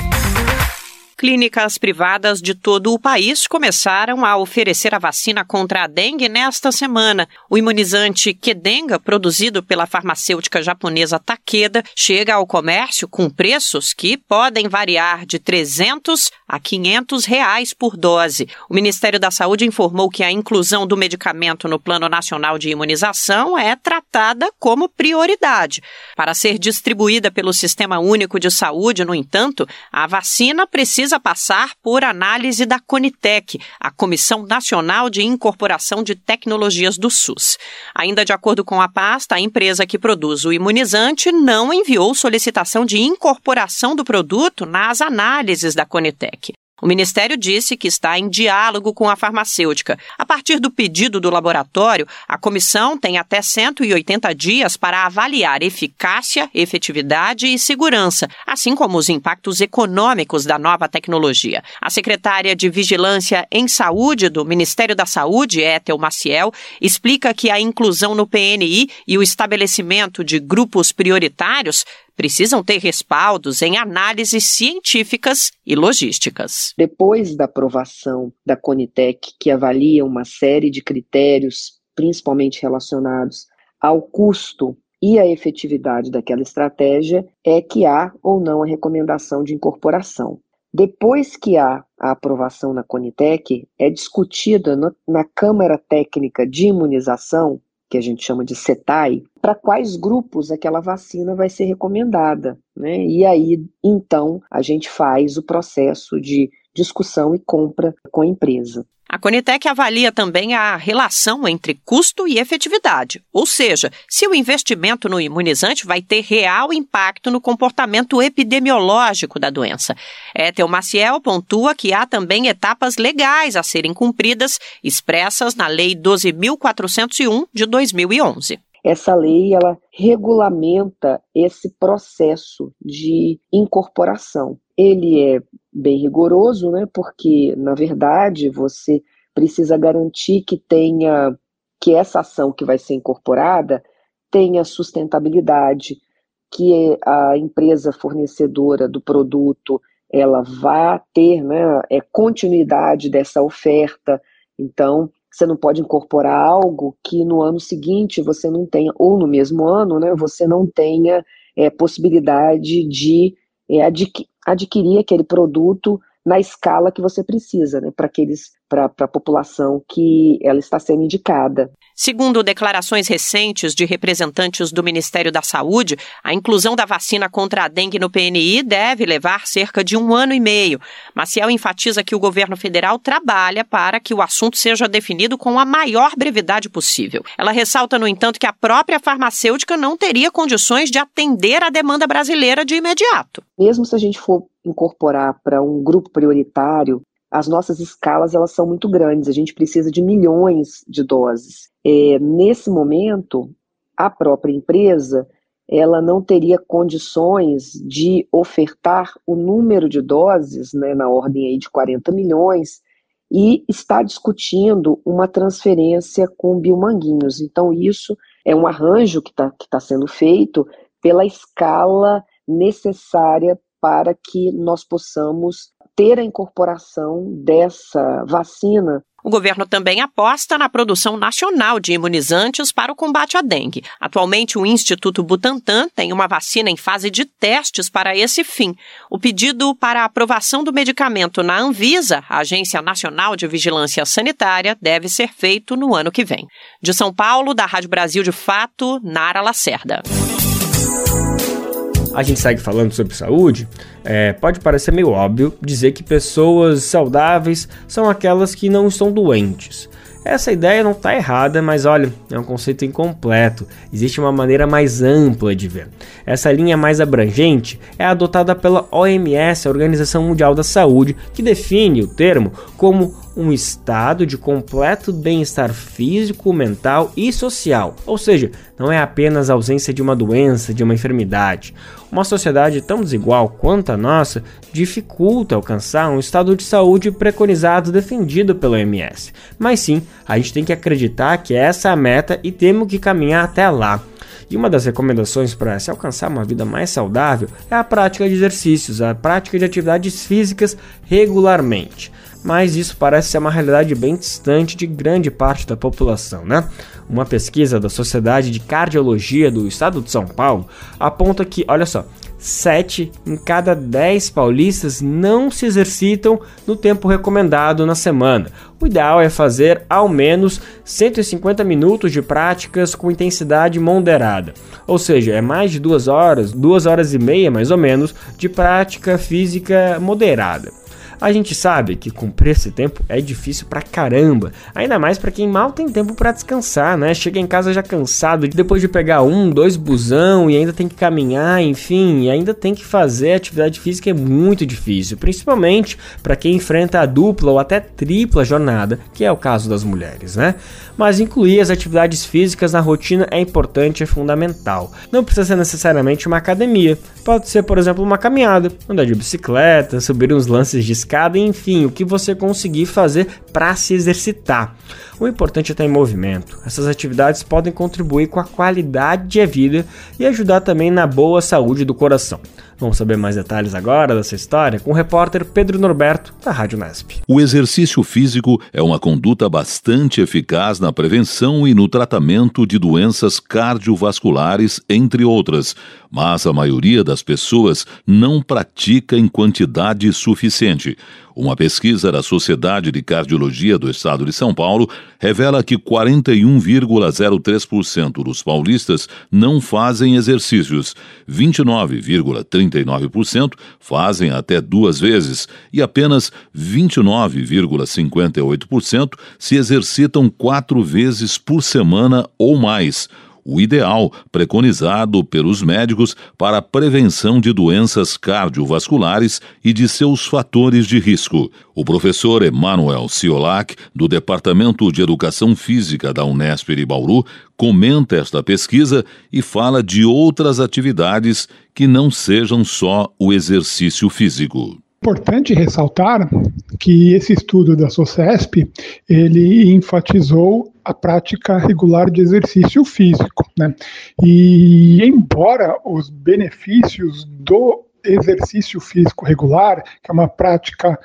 Clínicas privadas de todo o país começaram a oferecer a vacina contra a dengue nesta semana. O imunizante Kedenga, produzido pela farmacêutica japonesa Takeda, chega ao comércio com preços que podem variar de 300 a 500 reais por dose. O Ministério da Saúde informou que a inclusão do medicamento no Plano Nacional de Imunização é tratada como prioridade. Para ser distribuída pelo Sistema Único de Saúde, no entanto, a vacina precisa precisa passar por análise da Conitec, a Comissão Nacional de Incorporação de Tecnologias do SUS. Ainda de acordo com a pasta, a empresa que produz o imunizante não enviou solicitação de incorporação do produto nas análises da Conitec. O Ministério disse que está em diálogo com a farmacêutica. A partir do pedido do laboratório, a comissão tem até 180 dias para avaliar eficácia, efetividade e segurança, assim como os impactos econômicos da nova tecnologia. A secretária de Vigilância em Saúde do Ministério da Saúde, Ethel Maciel, explica que a inclusão no PNI e o estabelecimento de grupos prioritários precisam ter respaldos em análises científicas e logísticas. Depois da aprovação da Conitec, que avalia uma série de critérios, principalmente relacionados ao custo e à efetividade daquela estratégia, é que há ou não a recomendação de incorporação. Depois que há a aprovação na Conitec, é discutida na Câmara Técnica de Imunização que a gente chama de CETAI, para quais grupos aquela vacina vai ser recomendada. Né? E aí, então, a gente faz o processo de discussão e compra com a empresa. A Conitec avalia também a relação entre custo e efetividade, ou seja, se o investimento no imunizante vai ter real impacto no comportamento epidemiológico da doença. Ethel Maciel pontua que há também etapas legais a serem cumpridas, expressas na Lei 12.401 de 2011. Essa lei ela regulamenta esse processo de incorporação. Ele é bem rigoroso, né? Porque na verdade você precisa garantir que tenha que essa ação que vai ser incorporada tenha sustentabilidade, que a empresa fornecedora do produto ela vá ter né, é, continuidade dessa oferta. Então, você não pode incorporar algo que no ano seguinte você não tenha, ou no mesmo ano, né, você não tenha é, possibilidade de é, adquirir aquele produto na escala que você precisa, né, para aqueles para a população que ela está sendo indicada. Segundo declarações recentes de representantes do Ministério da Saúde, a inclusão da vacina contra a dengue no PNI deve levar cerca de um ano e meio. Maciel enfatiza que o governo federal trabalha para que o assunto seja definido com a maior brevidade possível. Ela ressalta, no entanto, que a própria farmacêutica não teria condições de atender a demanda brasileira de imediato. Mesmo se a gente for incorporar para um grupo prioritário as nossas escalas elas são muito grandes, a gente precisa de milhões de doses. É, nesse momento, a própria empresa ela não teria condições de ofertar o número de doses, né, na ordem aí de 40 milhões, e está discutindo uma transferência com Biomanguinhos. Então, isso é um arranjo que está tá sendo feito pela escala necessária para que nós possamos ter a incorporação dessa vacina o governo também aposta na produção nacional de imunizantes para o combate à dengue. Atualmente, o Instituto Butantan tem uma vacina em fase de testes para esse fim. O pedido para aprovação do medicamento na Anvisa, a Agência Nacional de Vigilância Sanitária, deve ser feito no ano que vem. De São Paulo, da Rádio Brasil de Fato, Nara Lacerda a gente segue falando sobre saúde, é, pode parecer meio óbvio dizer que pessoas saudáveis são aquelas que não estão doentes. Essa ideia não está errada, mas olha, é um conceito incompleto. Existe uma maneira mais ampla de ver. Essa linha mais abrangente é adotada pela OMS, a Organização Mundial da Saúde, que define o termo como um estado de completo bem-estar físico, mental e social. Ou seja, não é apenas a ausência de uma doença, de uma enfermidade. Uma sociedade tão desigual quanto a nossa dificulta alcançar um estado de saúde preconizado defendido pelo OMS. Mas sim, a gente tem que acreditar que essa é a meta e temos que caminhar até lá. E uma das recomendações para se alcançar uma vida mais saudável é a prática de exercícios, a prática de atividades físicas regularmente. Mas isso parece ser uma realidade bem distante de grande parte da população, né? Uma pesquisa da Sociedade de Cardiologia do Estado de São Paulo aponta que, olha só, 7 em cada 10 paulistas não se exercitam no tempo recomendado na semana. O ideal é fazer ao menos 150 minutos de práticas com intensidade moderada, ou seja, é mais de duas horas, duas horas e meia mais ou menos, de prática física moderada. A gente sabe que cumprir esse tempo é difícil pra caramba, ainda mais para quem mal tem tempo para descansar, né? Chega em casa já cansado depois de pegar um, dois busão e ainda tem que caminhar, enfim, e ainda tem que fazer atividade física é muito difícil, principalmente para quem enfrenta a dupla ou até tripla jornada, que é o caso das mulheres, né? Mas incluir as atividades físicas na rotina é importante, é fundamental. Não precisa ser necessariamente uma academia, pode ser, por exemplo, uma caminhada, andar de bicicleta, subir uns lances de escada, enfim, o que você conseguir fazer para se exercitar. O importante é estar em movimento. Essas atividades podem contribuir com a qualidade de vida e ajudar também na boa saúde do coração. Vamos saber mais detalhes agora dessa história com o repórter Pedro Norberto, da Rádio Nesp. O exercício físico é uma conduta bastante eficaz na prevenção e no tratamento de doenças cardiovasculares, entre outras, mas a maioria das pessoas não pratica em quantidade suficiente. Uma pesquisa da Sociedade de Cardiologia do Estado de São Paulo revela que 41,03% dos paulistas não fazem exercícios, 29,39% fazem até duas vezes e apenas 29,58% se exercitam quatro vezes por semana ou mais o ideal preconizado pelos médicos para a prevenção de doenças cardiovasculares e de seus fatores de risco. O professor Emanuel Ciolac, do Departamento de Educação Física da Unesp de Bauru, comenta esta pesquisa e fala de outras atividades que não sejam só o exercício físico. Importante ressaltar que esse estudo da SOCESP, ele enfatizou a prática regular de exercício físico, né? E embora os benefícios do exercício físico regular, que é uma prática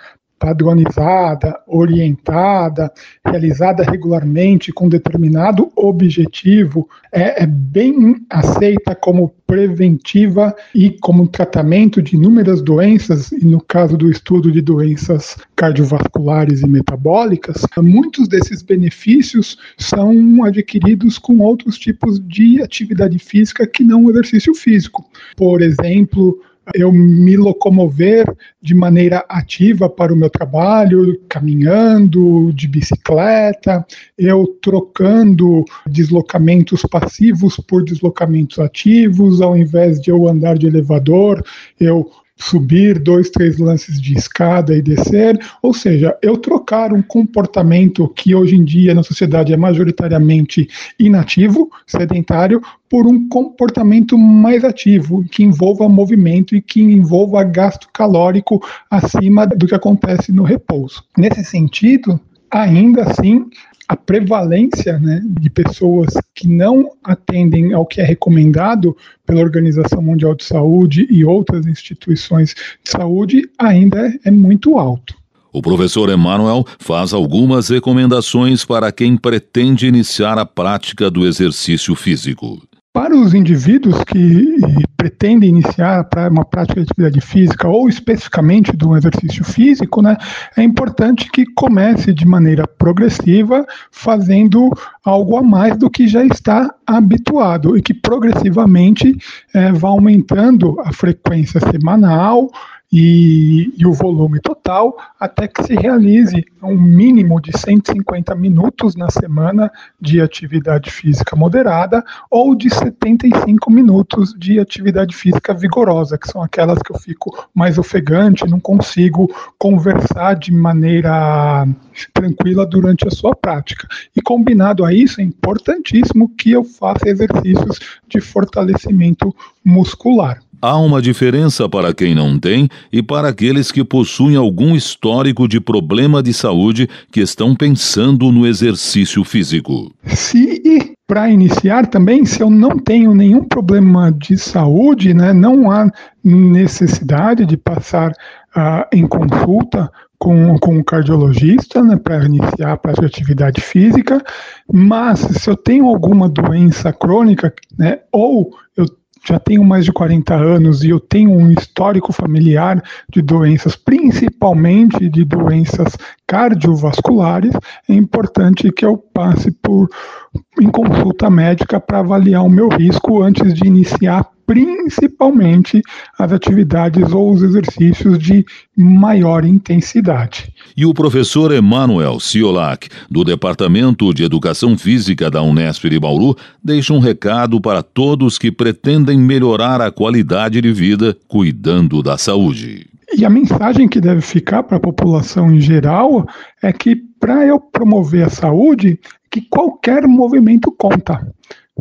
padronizada, orientada, realizada regularmente com determinado objetivo, é, é, bem aceita como preventiva e como tratamento de inúmeras doenças, e no caso do estudo de doenças cardiovasculares e metabólicas, muitos desses benefícios são adquiridos com outros tipos de atividade física que não o exercício físico. Por exemplo, eu me locomover de maneira ativa para o meu trabalho, caminhando, de bicicleta, eu trocando deslocamentos passivos por deslocamentos ativos, ao invés de eu andar de elevador, eu subir dois, três lances de escada e descer, ou seja, eu trocar um comportamento que hoje em dia na sociedade é majoritariamente inativo, sedentário, por um comportamento mais ativo, que envolva movimento e que envolva gasto calórico acima do que acontece no repouso. Nesse sentido, ainda assim, a prevalência né, de pessoas que não atendem ao que é recomendado pela Organização Mundial de Saúde e outras instituições de saúde ainda é, é muito alto. O professor Emanuel faz algumas recomendações para quem pretende iniciar a prática do exercício físico. Para os indivíduos que pretendem iniciar uma prática de atividade física ou especificamente de um exercício físico, né, é importante que comece de maneira progressiva, fazendo algo a mais do que já está habituado e que progressivamente é, vá aumentando a frequência semanal e, e o volume total, até que se realize um mínimo de 150 minutos na semana de atividade física moderada ou de 75 minutos de atividade física vigorosa, que são aquelas que eu fico mais ofegante, não consigo conversar de maneira tranquila durante a sua prática. E combinado a isso, é importantíssimo que eu faça exercícios de fortalecimento muscular. Há uma diferença para quem não tem e para aqueles que possuem algum histórico de problema de saúde que estão pensando no exercício físico. Se para iniciar também, se eu não tenho nenhum problema de saúde, né, não há necessidade de passar uh, em consulta com, com um cardiologista né, para iniciar a atividade física, mas se eu tenho alguma doença crônica, né, ou eu já tenho mais de 40 anos e eu tenho um histórico familiar de doenças, principalmente de doenças cardiovasculares, é importante que eu passe por em consulta médica para avaliar o meu risco antes de iniciar principalmente as atividades ou os exercícios de maior intensidade. E o professor Emanuel Ciolac, do Departamento de Educação Física da Unesp de Bauru, deixa um recado para todos que pretendem melhorar a qualidade de vida cuidando da saúde. E a mensagem que deve ficar para a população em geral é que para eu promover a saúde, que qualquer movimento conta.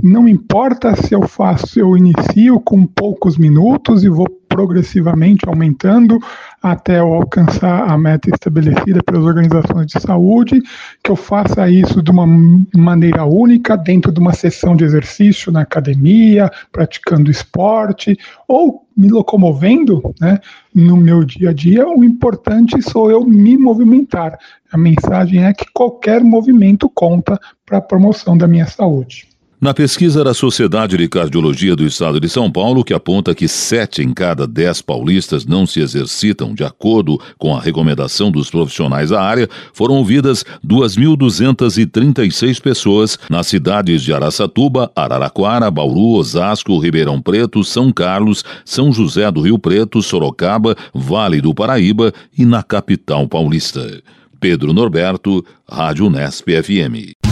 Não importa se eu faço, eu inicio com poucos minutos e vou progressivamente aumentando até eu alcançar a meta estabelecida pelas organizações de saúde, que eu faça isso de uma maneira única dentro de uma sessão de exercício na academia, praticando esporte ou me locomovendo, né, no meu dia a dia, o importante sou eu me movimentar. A mensagem é que qualquer movimento conta para a promoção da minha saúde. Na pesquisa da Sociedade de Cardiologia do Estado de São Paulo, que aponta que sete em cada dez paulistas não se exercitam de acordo com a recomendação dos profissionais da área, foram ouvidas 2.236 pessoas nas cidades de Araçatuba, Araraquara, Bauru, Osasco, Ribeirão Preto, São Carlos, São José do Rio Preto, Sorocaba, Vale do Paraíba e na capital paulista. Pedro Norberto, Rádio Nesp FM.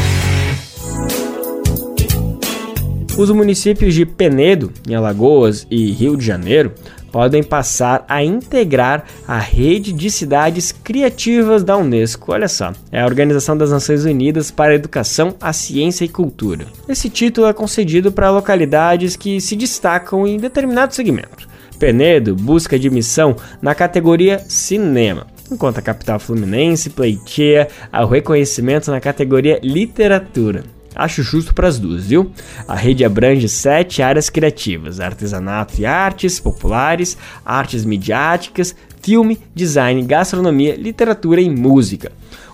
Os municípios de Penedo, em Alagoas, e Rio de Janeiro podem passar a integrar a rede de cidades criativas da Unesco. Olha só, é a Organização das Nações Unidas para a Educação, a Ciência e Cultura. Esse título é concedido para localidades que se destacam em determinado segmento. Penedo busca admissão na categoria Cinema, enquanto a capital fluminense pleiteia o reconhecimento na categoria Literatura. Acho justo para as duas, viu? A rede abrange sete áreas criativas: artesanato e artes populares, artes midiáticas, filme, design, gastronomia, literatura e música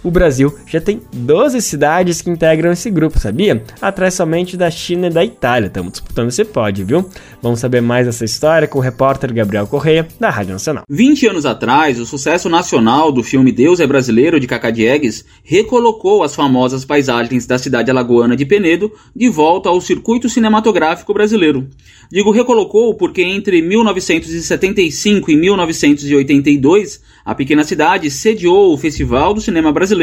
o Brasil já tem 12 cidades que integram esse grupo, sabia? Atrás somente da China e da Itália. Estamos disputando esse pódio, viu? Vamos saber mais dessa história com o repórter Gabriel Correia, da Rádio Nacional. 20 anos atrás, o sucesso nacional do filme Deus é Brasileiro, de Cacá Diegues, recolocou as famosas paisagens da cidade alagoana de Penedo de volta ao circuito cinematográfico brasileiro. Digo recolocou porque entre 1975 e 1982, a pequena cidade sediou o Festival do Cinema Brasileiro,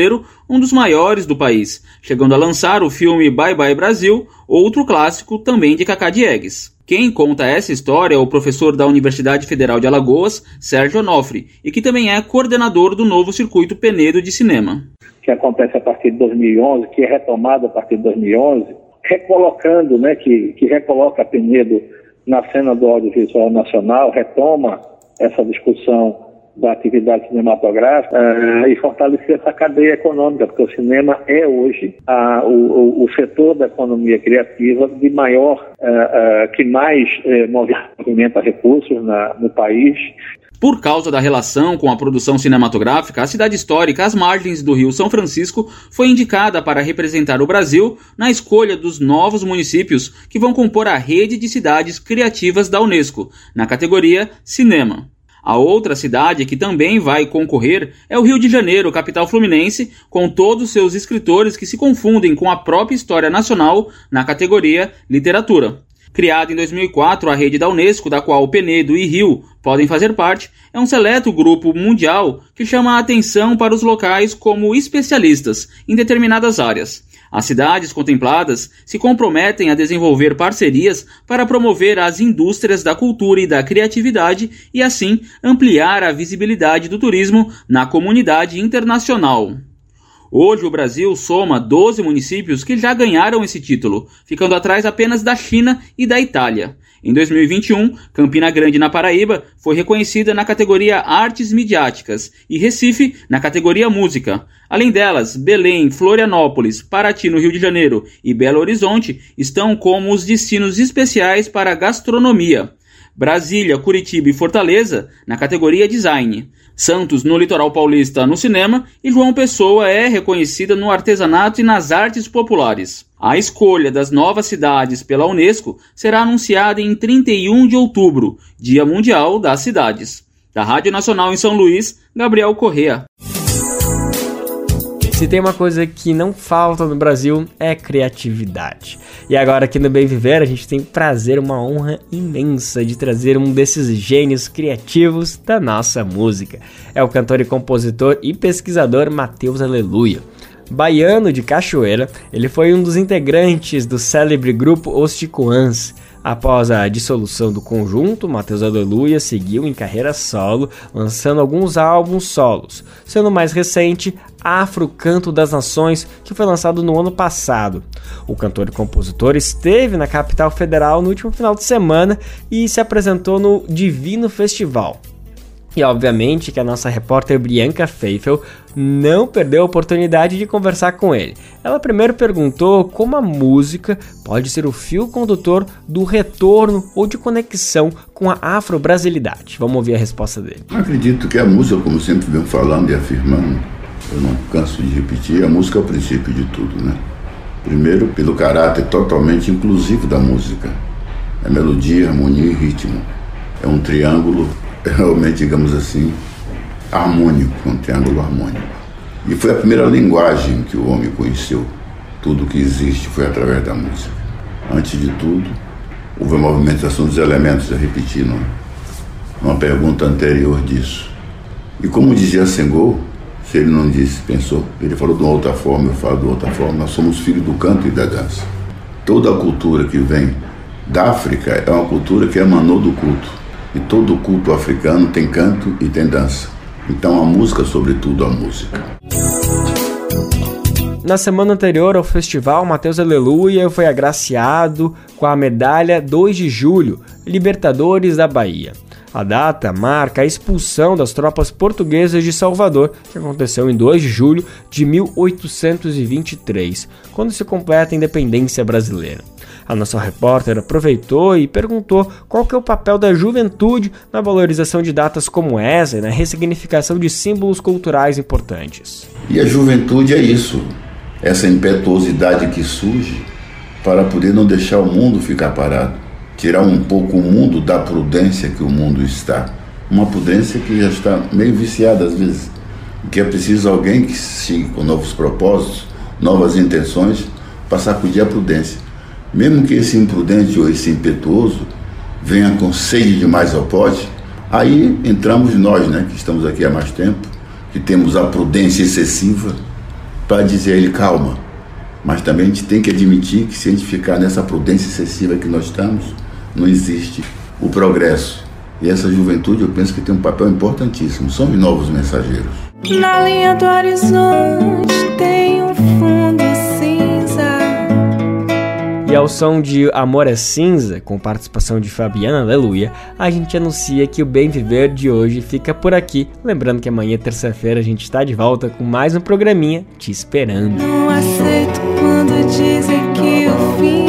um dos maiores do país, chegando a lançar o filme Bye Bye Brasil, outro clássico também de Cacá Diegues. Quem conta essa história é o professor da Universidade Federal de Alagoas, Sérgio Onofre, e que também é coordenador do novo circuito Penedo de cinema. Que acontece a partir de 2011, que é retomado a partir de 2011, recolocando, né, que, que recoloca Penedo na cena do audiovisual nacional, retoma essa discussão da atividade cinematográfica uh, e fortalecer essa cadeia econômica, porque o cinema é hoje uh, o, o, setor da economia criativa de maior, uh, que mais movimenta recursos na, no país por causa da relação com a produção cinematográfica, a cidade histórica às margens do Rio São Francisco foi indicada para representar o Brasil na escolha dos novos municípios que vão compor a rede de cidades criativas da Unesco, na categoria Cinema. A outra cidade que também vai concorrer é o Rio de Janeiro, capital fluminense, com todos seus escritores que se confundem com a própria história nacional na categoria Literatura. Criada em 2004, a rede da Unesco, da qual Penedo e Rio podem fazer parte, é um seleto grupo mundial que chama a atenção para os locais como especialistas em determinadas áreas. As cidades contempladas se comprometem a desenvolver parcerias para promover as indústrias da cultura e da criatividade e, assim, ampliar a visibilidade do turismo na comunidade internacional. Hoje o Brasil soma 12 municípios que já ganharam esse título, ficando atrás apenas da China e da Itália. Em 2021, Campina Grande, na Paraíba, foi reconhecida na categoria Artes Midiáticas e Recife na categoria Música. Além delas, Belém, Florianópolis, Paraty, no Rio de Janeiro e Belo Horizonte estão como os destinos especiais para gastronomia. Brasília, Curitiba e Fortaleza na categoria Design. Santos no litoral paulista no cinema e João Pessoa é reconhecida no artesanato e nas artes populares. A escolha das novas cidades pela Unesco será anunciada em 31 de outubro, Dia Mundial das Cidades. Da Rádio Nacional em São Luís, Gabriel Correa. Se tem uma coisa que não falta no Brasil é criatividade. E agora aqui no Bem Viver a gente tem prazer, uma honra imensa de trazer um desses gênios criativos da nossa música. É o cantor e compositor e pesquisador Matheus Aleluia. Baiano de Cachoeira, ele foi um dos integrantes do célebre grupo Os Ticoãs. Após a dissolução do conjunto, Matheus Aleluia seguiu em carreira solo, lançando alguns álbuns solos, sendo o mais recente Afro Canto das Nações, que foi lançado no ano passado. O cantor e compositor esteve na capital federal no último final de semana e se apresentou no Divino Festival. E obviamente que a nossa repórter Bianca Feifel não perdeu a oportunidade de conversar com ele. Ela primeiro perguntou como a música pode ser o fio condutor do retorno ou de conexão com a afro-brasilidade. Vamos ouvir a resposta dele. Acredito que a música, como sempre venho falando e afirmando, eu não canso de repetir, a música é o princípio de tudo, né? Primeiro, pelo caráter totalmente inclusivo da música. É melodia, harmonia e ritmo. É um triângulo realmente, digamos assim, harmônico, um triângulo harmônico. E foi a primeira linguagem que o homem conheceu. Tudo que existe foi através da música. Antes de tudo, houve a movimentação dos elementos, eu repeti numa pergunta anterior disso. E como dizia Senghor, se ele não disse, pensou, ele falou de uma outra forma, eu falo de outra forma, nós somos filhos do canto e da dança. Toda a cultura que vem da África é uma cultura que emanou do culto e todo culto africano tem canto e tem dança. Então a música, sobretudo a música. Na semana anterior ao festival, Mateus Aleluia foi agraciado com a medalha 2 de julho, Libertadores da Bahia. A data marca a expulsão das tropas portuguesas de Salvador, que aconteceu em 2 de julho de 1823, quando se completa a independência brasileira. A nossa repórter aproveitou e perguntou qual que é o papel da juventude na valorização de datas como essa e na ressignificação de símbolos culturais importantes. E a juventude é isso, essa impetuosidade que surge para poder não deixar o mundo ficar parado, tirar um pouco o mundo da prudência que o mundo está. Uma prudência que já está meio viciada às vezes, que é preciso alguém que siga com novos propósitos, novas intenções, para sacudir a prudência. Mesmo que esse imprudente ou esse impetuoso venha com sede demais ao pote, aí entramos nós, né, que estamos aqui há mais tempo, que temos a prudência excessiva, para dizer a ele calma. Mas também a gente tem que admitir que se a gente ficar nessa prudência excessiva que nós estamos, não existe o progresso. E essa juventude eu penso que tem um papel importantíssimo. São os novos mensageiros. Na linha do horizonte ao som de Amor é Cinza, com participação de Fabiana Aleluia, a gente anuncia que o Bem Viver de hoje fica por aqui. Lembrando que amanhã, terça-feira, a gente está de volta com mais um programinha te esperando. Não aceito quando dizem que o fim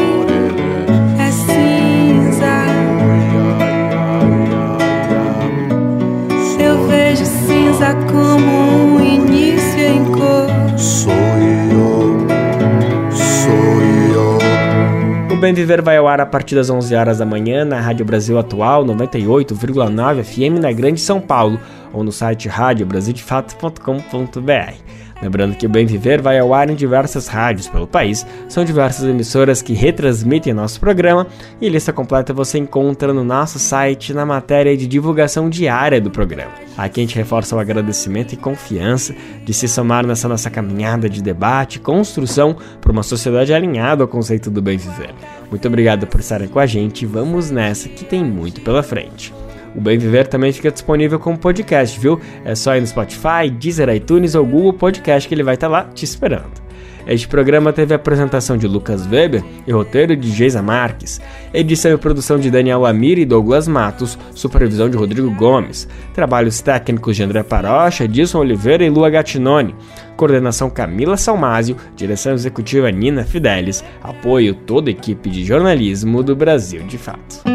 Bem Viver vai ao ar a partir das 11 horas da manhã na Rádio Brasil Atual 98,9 FM na Grande São Paulo ou no site radiobrasildefato.com.br. Lembrando que o Bem Viver vai ao ar em diversas rádios pelo país, são diversas emissoras que retransmitem nosso programa e lista completa você encontra no nosso site na matéria de divulgação diária do programa. Aqui a gente reforça o agradecimento e confiança de se somar nessa nossa caminhada de debate e construção para uma sociedade alinhada ao conceito do bem viver. Muito obrigado por estarem com a gente, vamos nessa que tem muito pela frente. O Bem Viver também fica disponível como podcast, viu? É só ir no Spotify, Deezer, iTunes ou Google Podcast que ele vai estar tá lá te esperando. Este programa teve a apresentação de Lucas Weber e roteiro de Geisa Marques, edição e produção de Daniel Amir e Douglas Matos, supervisão de Rodrigo Gomes, trabalhos técnicos de André Parocha, Edson Oliveira e Lua Gattinoni, coordenação Camila Salmásio, direção executiva Nina Fidelis, apoio toda a equipe de jornalismo do Brasil de Fato.